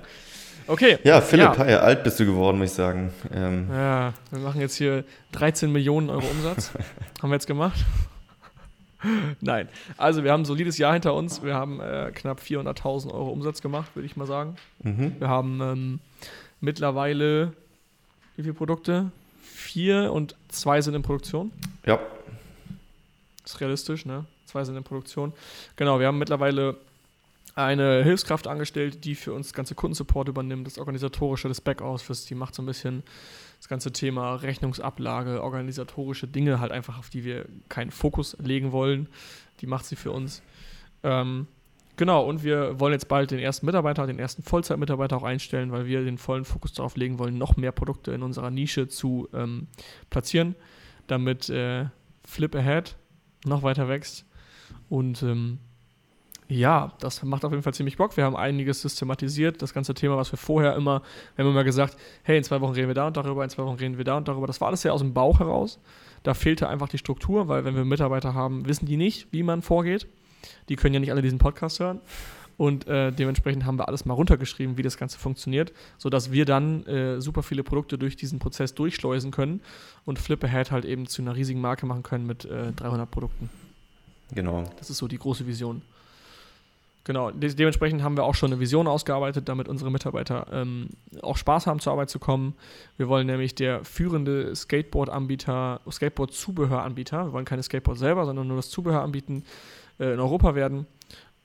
Okay. Ja, Philipp, ja. Hi, alt bist du geworden, muss ich sagen. Ähm. Ja, wir machen jetzt hier 13 Millionen Euro Umsatz. <laughs> haben wir jetzt gemacht? Nein. Also, wir haben ein solides Jahr hinter uns. Wir haben äh, knapp 400.000 Euro Umsatz gemacht, würde ich mal sagen. Mhm. Wir haben ähm, mittlerweile wie viele Produkte? Vier und zwei sind in Produktion. Ja. ist realistisch, ne? Zwei sind in Produktion. Genau, wir haben mittlerweile eine Hilfskraft angestellt, die für uns das ganze Kundensupport übernimmt, das Organisatorische, das Backoffice, die macht so ein bisschen das ganze Thema Rechnungsablage, organisatorische Dinge halt einfach, auf die wir keinen Fokus legen wollen. Die macht sie für uns. Ähm, Genau, und wir wollen jetzt bald den ersten Mitarbeiter, den ersten Vollzeitmitarbeiter auch einstellen, weil wir den vollen Fokus darauf legen wollen, noch mehr Produkte in unserer Nische zu ähm, platzieren, damit äh, Flip Ahead noch weiter wächst. Und ähm, ja, das macht auf jeden Fall ziemlich Bock. Wir haben einiges systematisiert. Das ganze Thema, was wir vorher immer, wir haben immer gesagt, hey, in zwei Wochen reden wir da und darüber, in zwei Wochen reden wir da und darüber. Das war alles ja aus dem Bauch heraus. Da fehlte einfach die Struktur, weil wenn wir Mitarbeiter haben, wissen die nicht, wie man vorgeht. Die können ja nicht alle diesen Podcast hören. Und äh, dementsprechend haben wir alles mal runtergeschrieben, wie das Ganze funktioniert, sodass wir dann äh, super viele Produkte durch diesen Prozess durchschleusen können und Flip Ahead halt eben zu einer riesigen Marke machen können mit äh, 300 Produkten. Genau. Das ist so die große Vision. Genau, De dementsprechend haben wir auch schon eine Vision ausgearbeitet, damit unsere Mitarbeiter ähm, auch Spaß haben, zur Arbeit zu kommen. Wir wollen nämlich der führende Skateboard-Anbieter, Skateboard-Zubehör-Anbieter, wir wollen keine Skateboard selber, sondern nur das Zubehör anbieten, äh, in Europa werden.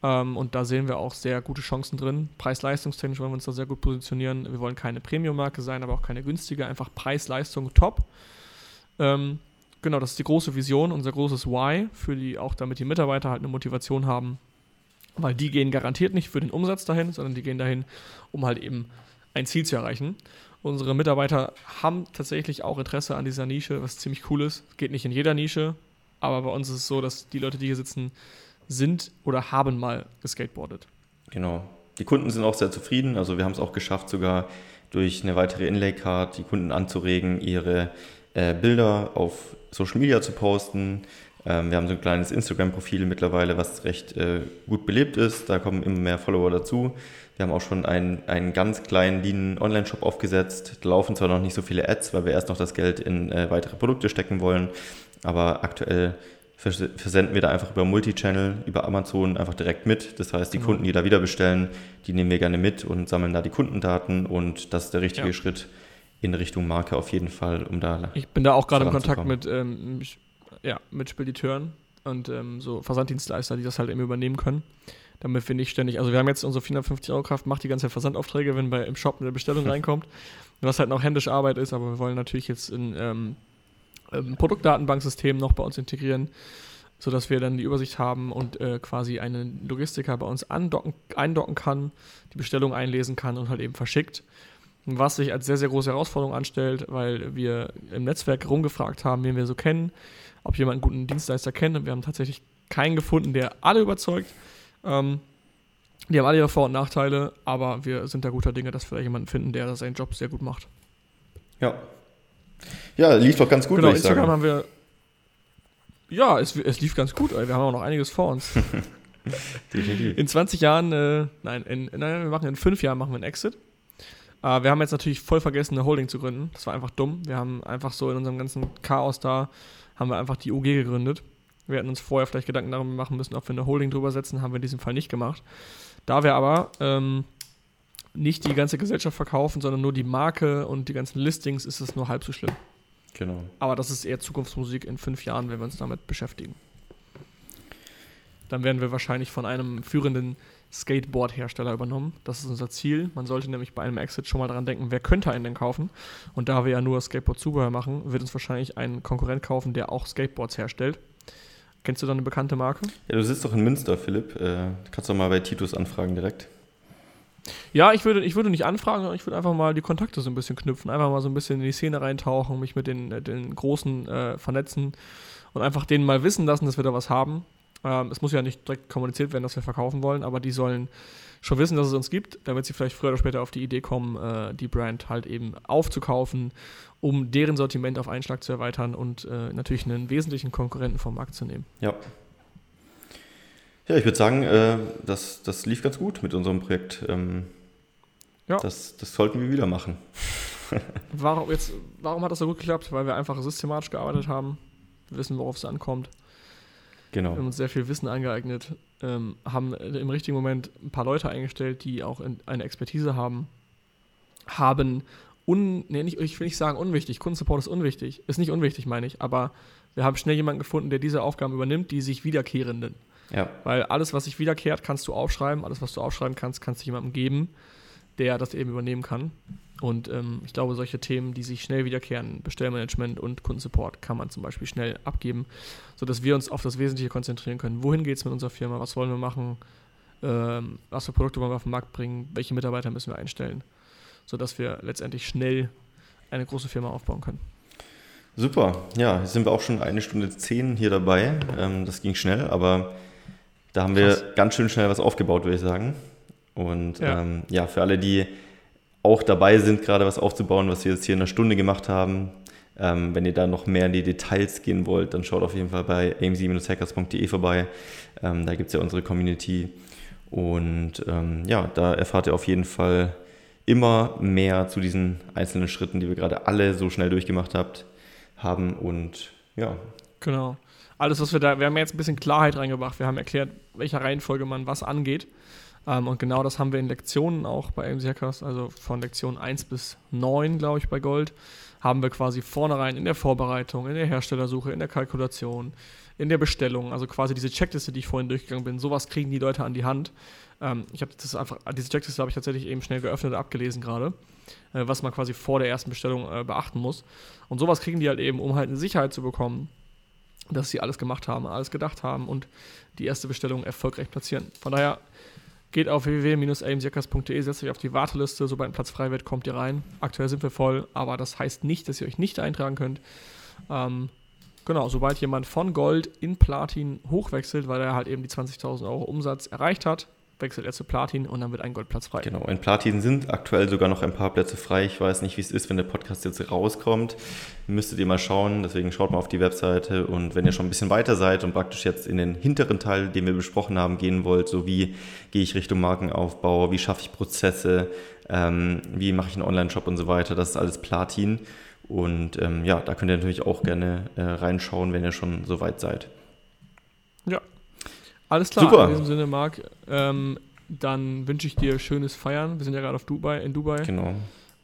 Ähm, und da sehen wir auch sehr gute Chancen drin. Preis-leistungstechnisch wollen wir uns da sehr gut positionieren. Wir wollen keine Premium-Marke sein, aber auch keine günstige, einfach Preis-Leistung top. Ähm, genau, das ist die große Vision, unser großes Why, für die auch damit die Mitarbeiter halt eine Motivation haben, weil die gehen garantiert nicht für den Umsatz dahin, sondern die gehen dahin, um halt eben ein Ziel zu erreichen. Unsere Mitarbeiter haben tatsächlich auch Interesse an dieser Nische, was ziemlich cool ist. Geht nicht in jeder Nische, aber bei uns ist es so, dass die Leute, die hier sitzen, sind oder haben mal geskateboardet. Genau. Die Kunden sind auch sehr zufrieden. Also wir haben es auch geschafft, sogar durch eine weitere Inlay-Card die Kunden anzuregen, ihre äh, Bilder auf Social Media zu posten. Ähm, wir haben so ein kleines Instagram-Profil mittlerweile, was recht äh, gut belebt ist. Da kommen immer mehr Follower dazu. Wir haben auch schon einen, einen ganz kleinen Lean Online-Shop aufgesetzt. Da laufen zwar noch nicht so viele Ads, weil wir erst noch das Geld in äh, weitere Produkte stecken wollen, aber aktuell versenden wir da einfach über Multichannel, über Amazon einfach direkt mit. Das heißt, die genau. Kunden, die da wieder bestellen, die nehmen wir gerne mit und sammeln da die Kundendaten und das ist der richtige ja. Schritt in Richtung Marke auf jeden Fall, um da. Ich bin da auch gerade im Kontakt mit, ähm, ja, mit Spediteuren und ähm, so Versanddienstleister, die das halt eben übernehmen können. Damit wir nicht ständig, also wir haben jetzt unsere 450 Euro Kraft, macht die ganze Zeit Versandaufträge, wenn bei im Shop eine Bestellung <laughs> reinkommt, was halt noch händische Arbeit ist, aber wir wollen natürlich jetzt in ähm, ähm, Produktdatenbanksystem noch bei uns integrieren, sodass wir dann die Übersicht haben und äh, quasi einen Logistiker bei uns andocken, eindocken kann, die Bestellung einlesen kann und halt eben verschickt. Was sich als sehr, sehr große Herausforderung anstellt, weil wir im Netzwerk rumgefragt haben, wen wir so kennen, ob jemand einen guten Dienstleister kennt und wir haben tatsächlich keinen gefunden, der alle überzeugt. Ähm, die haben alle ihre Vor- und Nachteile, aber wir sind da guter Dinge, dass wir da jemanden finden, der seinen Job sehr gut macht. Ja, ja, lief doch ganz gut, genau, Instagram sagen. haben wir. Ja, es, es lief ganz gut, ey. wir haben auch noch einiges vor uns. <laughs> Definitiv. In 20 Jahren, äh, nein, in, nein, wir machen in fünf Jahren machen wir einen Exit. Äh, wir haben jetzt natürlich voll vergessen, eine Holding zu gründen. Das war einfach dumm. Wir haben einfach so in unserem ganzen Chaos da, haben wir einfach die UG gegründet. Wir hätten uns vorher vielleicht Gedanken darüber machen müssen, ob wir eine Holding drüber setzen, haben wir in diesem Fall nicht gemacht. Da wir aber ähm, nicht die ganze Gesellschaft verkaufen, sondern nur die Marke und die ganzen Listings, ist es nur halb so schlimm. Genau. Aber das ist eher Zukunftsmusik in fünf Jahren, wenn wir uns damit beschäftigen. Dann werden wir wahrscheinlich von einem führenden Skateboard-Hersteller übernommen. Das ist unser Ziel. Man sollte nämlich bei einem Exit schon mal dran denken, wer könnte einen denn kaufen? Und da wir ja nur Skateboard-Zubehör machen, wird uns wahrscheinlich ein Konkurrent kaufen, der auch Skateboards herstellt. Kennst du da eine bekannte Marke? Ja, du sitzt doch in Münster, Philipp. Äh, kannst du mal bei Titus anfragen direkt. Ja, ich würde, ich würde nicht anfragen, sondern ich würde einfach mal die Kontakte so ein bisschen knüpfen, einfach mal so ein bisschen in die Szene reintauchen, mich mit den, äh, den Großen äh, vernetzen und einfach denen mal wissen lassen, dass wir da was haben. Ähm, es muss ja nicht direkt kommuniziert werden, dass wir verkaufen wollen, aber die sollen schon wissen, dass es uns gibt, damit sie vielleicht früher oder später auf die Idee kommen, äh, die Brand halt eben aufzukaufen, um deren Sortiment auf einen Schlag zu erweitern und äh, natürlich einen wesentlichen Konkurrenten vom Markt zu nehmen. Ja, ja, ich würde sagen, äh, das, das lief ganz gut mit unserem Projekt. Ähm, ja. das, das sollten wir wieder machen. <laughs> warum, jetzt, warum hat das so gut geklappt? Weil wir einfach systematisch gearbeitet haben, wir wissen, worauf es ankommt. Genau. Wir haben uns sehr viel Wissen angeeignet, ähm, haben im richtigen Moment ein paar Leute eingestellt, die auch eine Expertise haben, haben un, nee, nicht, ich will nicht sagen unwichtig, Kundensupport ist unwichtig, ist nicht unwichtig, meine ich, aber wir haben schnell jemanden gefunden, der diese Aufgaben übernimmt, die sich wiederkehrenden ja. Weil alles, was sich wiederkehrt, kannst du aufschreiben. Alles, was du aufschreiben kannst, kannst du jemandem geben, der das eben übernehmen kann. Und ähm, ich glaube, solche Themen, die sich schnell wiederkehren, Bestellmanagement und Kundensupport, kann man zum Beispiel schnell abgeben, sodass wir uns auf das Wesentliche konzentrieren können. Wohin geht es mit unserer Firma? Was wollen wir machen? Ähm, was für Produkte wollen wir auf den Markt bringen? Welche Mitarbeiter müssen wir einstellen? Sodass wir letztendlich schnell eine große Firma aufbauen können. Super, ja, jetzt sind wir auch schon eine Stunde zehn hier dabei. Ähm, das ging schnell, aber da haben Krass. wir ganz schön schnell was aufgebaut, würde ich sagen. Und ja. Ähm, ja, für alle, die auch dabei sind, gerade was aufzubauen, was wir jetzt hier in einer Stunde gemacht haben, ähm, wenn ihr da noch mehr in die Details gehen wollt, dann schaut auf jeden Fall bei amc-hackers.de vorbei. Ähm, da gibt es ja unsere Community. Und ähm, ja, da erfahrt ihr auf jeden Fall immer mehr zu diesen einzelnen Schritten, die wir gerade alle so schnell durchgemacht habt, haben. Und ja, Genau. Alles, was wir da, wir haben jetzt ein bisschen Klarheit reingebracht. Wir haben erklärt, welcher Reihenfolge man was angeht. Ähm, und genau das haben wir in Lektionen auch bei AMC Hackers, also von Lektion 1 bis 9, glaube ich, bei Gold, haben wir quasi vornherein in der Vorbereitung, in der Herstellersuche, in der Kalkulation, in der Bestellung, also quasi diese Checkliste, die ich vorhin durchgegangen bin, sowas kriegen die Leute an die Hand. Ähm, ich habe das einfach, diese Checkliste habe ich tatsächlich eben schnell geöffnet und abgelesen gerade, äh, was man quasi vor der ersten Bestellung äh, beachten muss. Und sowas kriegen die halt eben, um halt eine Sicherheit zu bekommen, dass sie alles gemacht haben, alles gedacht haben und die erste Bestellung erfolgreich platzieren. Von daher geht auf www.amsjackers.de, setzt euch auf die Warteliste, sobald ein Platz frei wird, kommt ihr rein. Aktuell sind wir voll, aber das heißt nicht, dass ihr euch nicht eintragen könnt. Ähm, Genau, sobald jemand von Gold in Platin hochwechselt, weil er halt eben die 20.000 Euro Umsatz erreicht hat, wechselt er zu Platin und dann wird ein Goldplatz frei. Genau, in Platin sind aktuell sogar noch ein paar Plätze frei. Ich weiß nicht, wie es ist, wenn der Podcast jetzt rauskommt. Müsstet ihr mal schauen, deswegen schaut mal auf die Webseite und wenn ihr schon ein bisschen weiter seid und praktisch jetzt in den hinteren Teil, den wir besprochen haben, gehen wollt, so wie gehe ich Richtung Markenaufbau, wie schaffe ich Prozesse, ähm, wie mache ich einen Online-Shop und so weiter, das ist alles Platin. Und ähm, ja, da könnt ihr natürlich auch gerne äh, reinschauen, wenn ihr schon so weit seid. Ja. Alles klar. Super. In diesem Sinne, Marc, ähm, dann wünsche ich dir schönes Feiern. Wir sind ja gerade auf Dubai, in Dubai. Genau.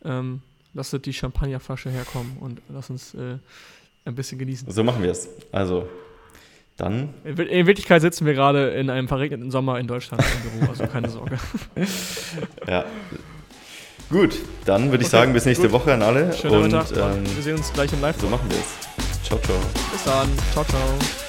Ähm, lass die Champagnerflasche herkommen und lass uns äh, ein bisschen genießen. So machen wir es. Also, dann. In, in Wirklichkeit sitzen wir gerade in einem verregneten Sommer in Deutschland im Büro, also keine Sorge. <laughs> ja, Gut, dann würde ich okay, sagen, bis nächste gut. Woche an alle. Schönen und, Mittag. Ähm, wir sehen uns gleich im Live. So machen wir es. Ciao, ciao. Bis dann. Ciao, ciao.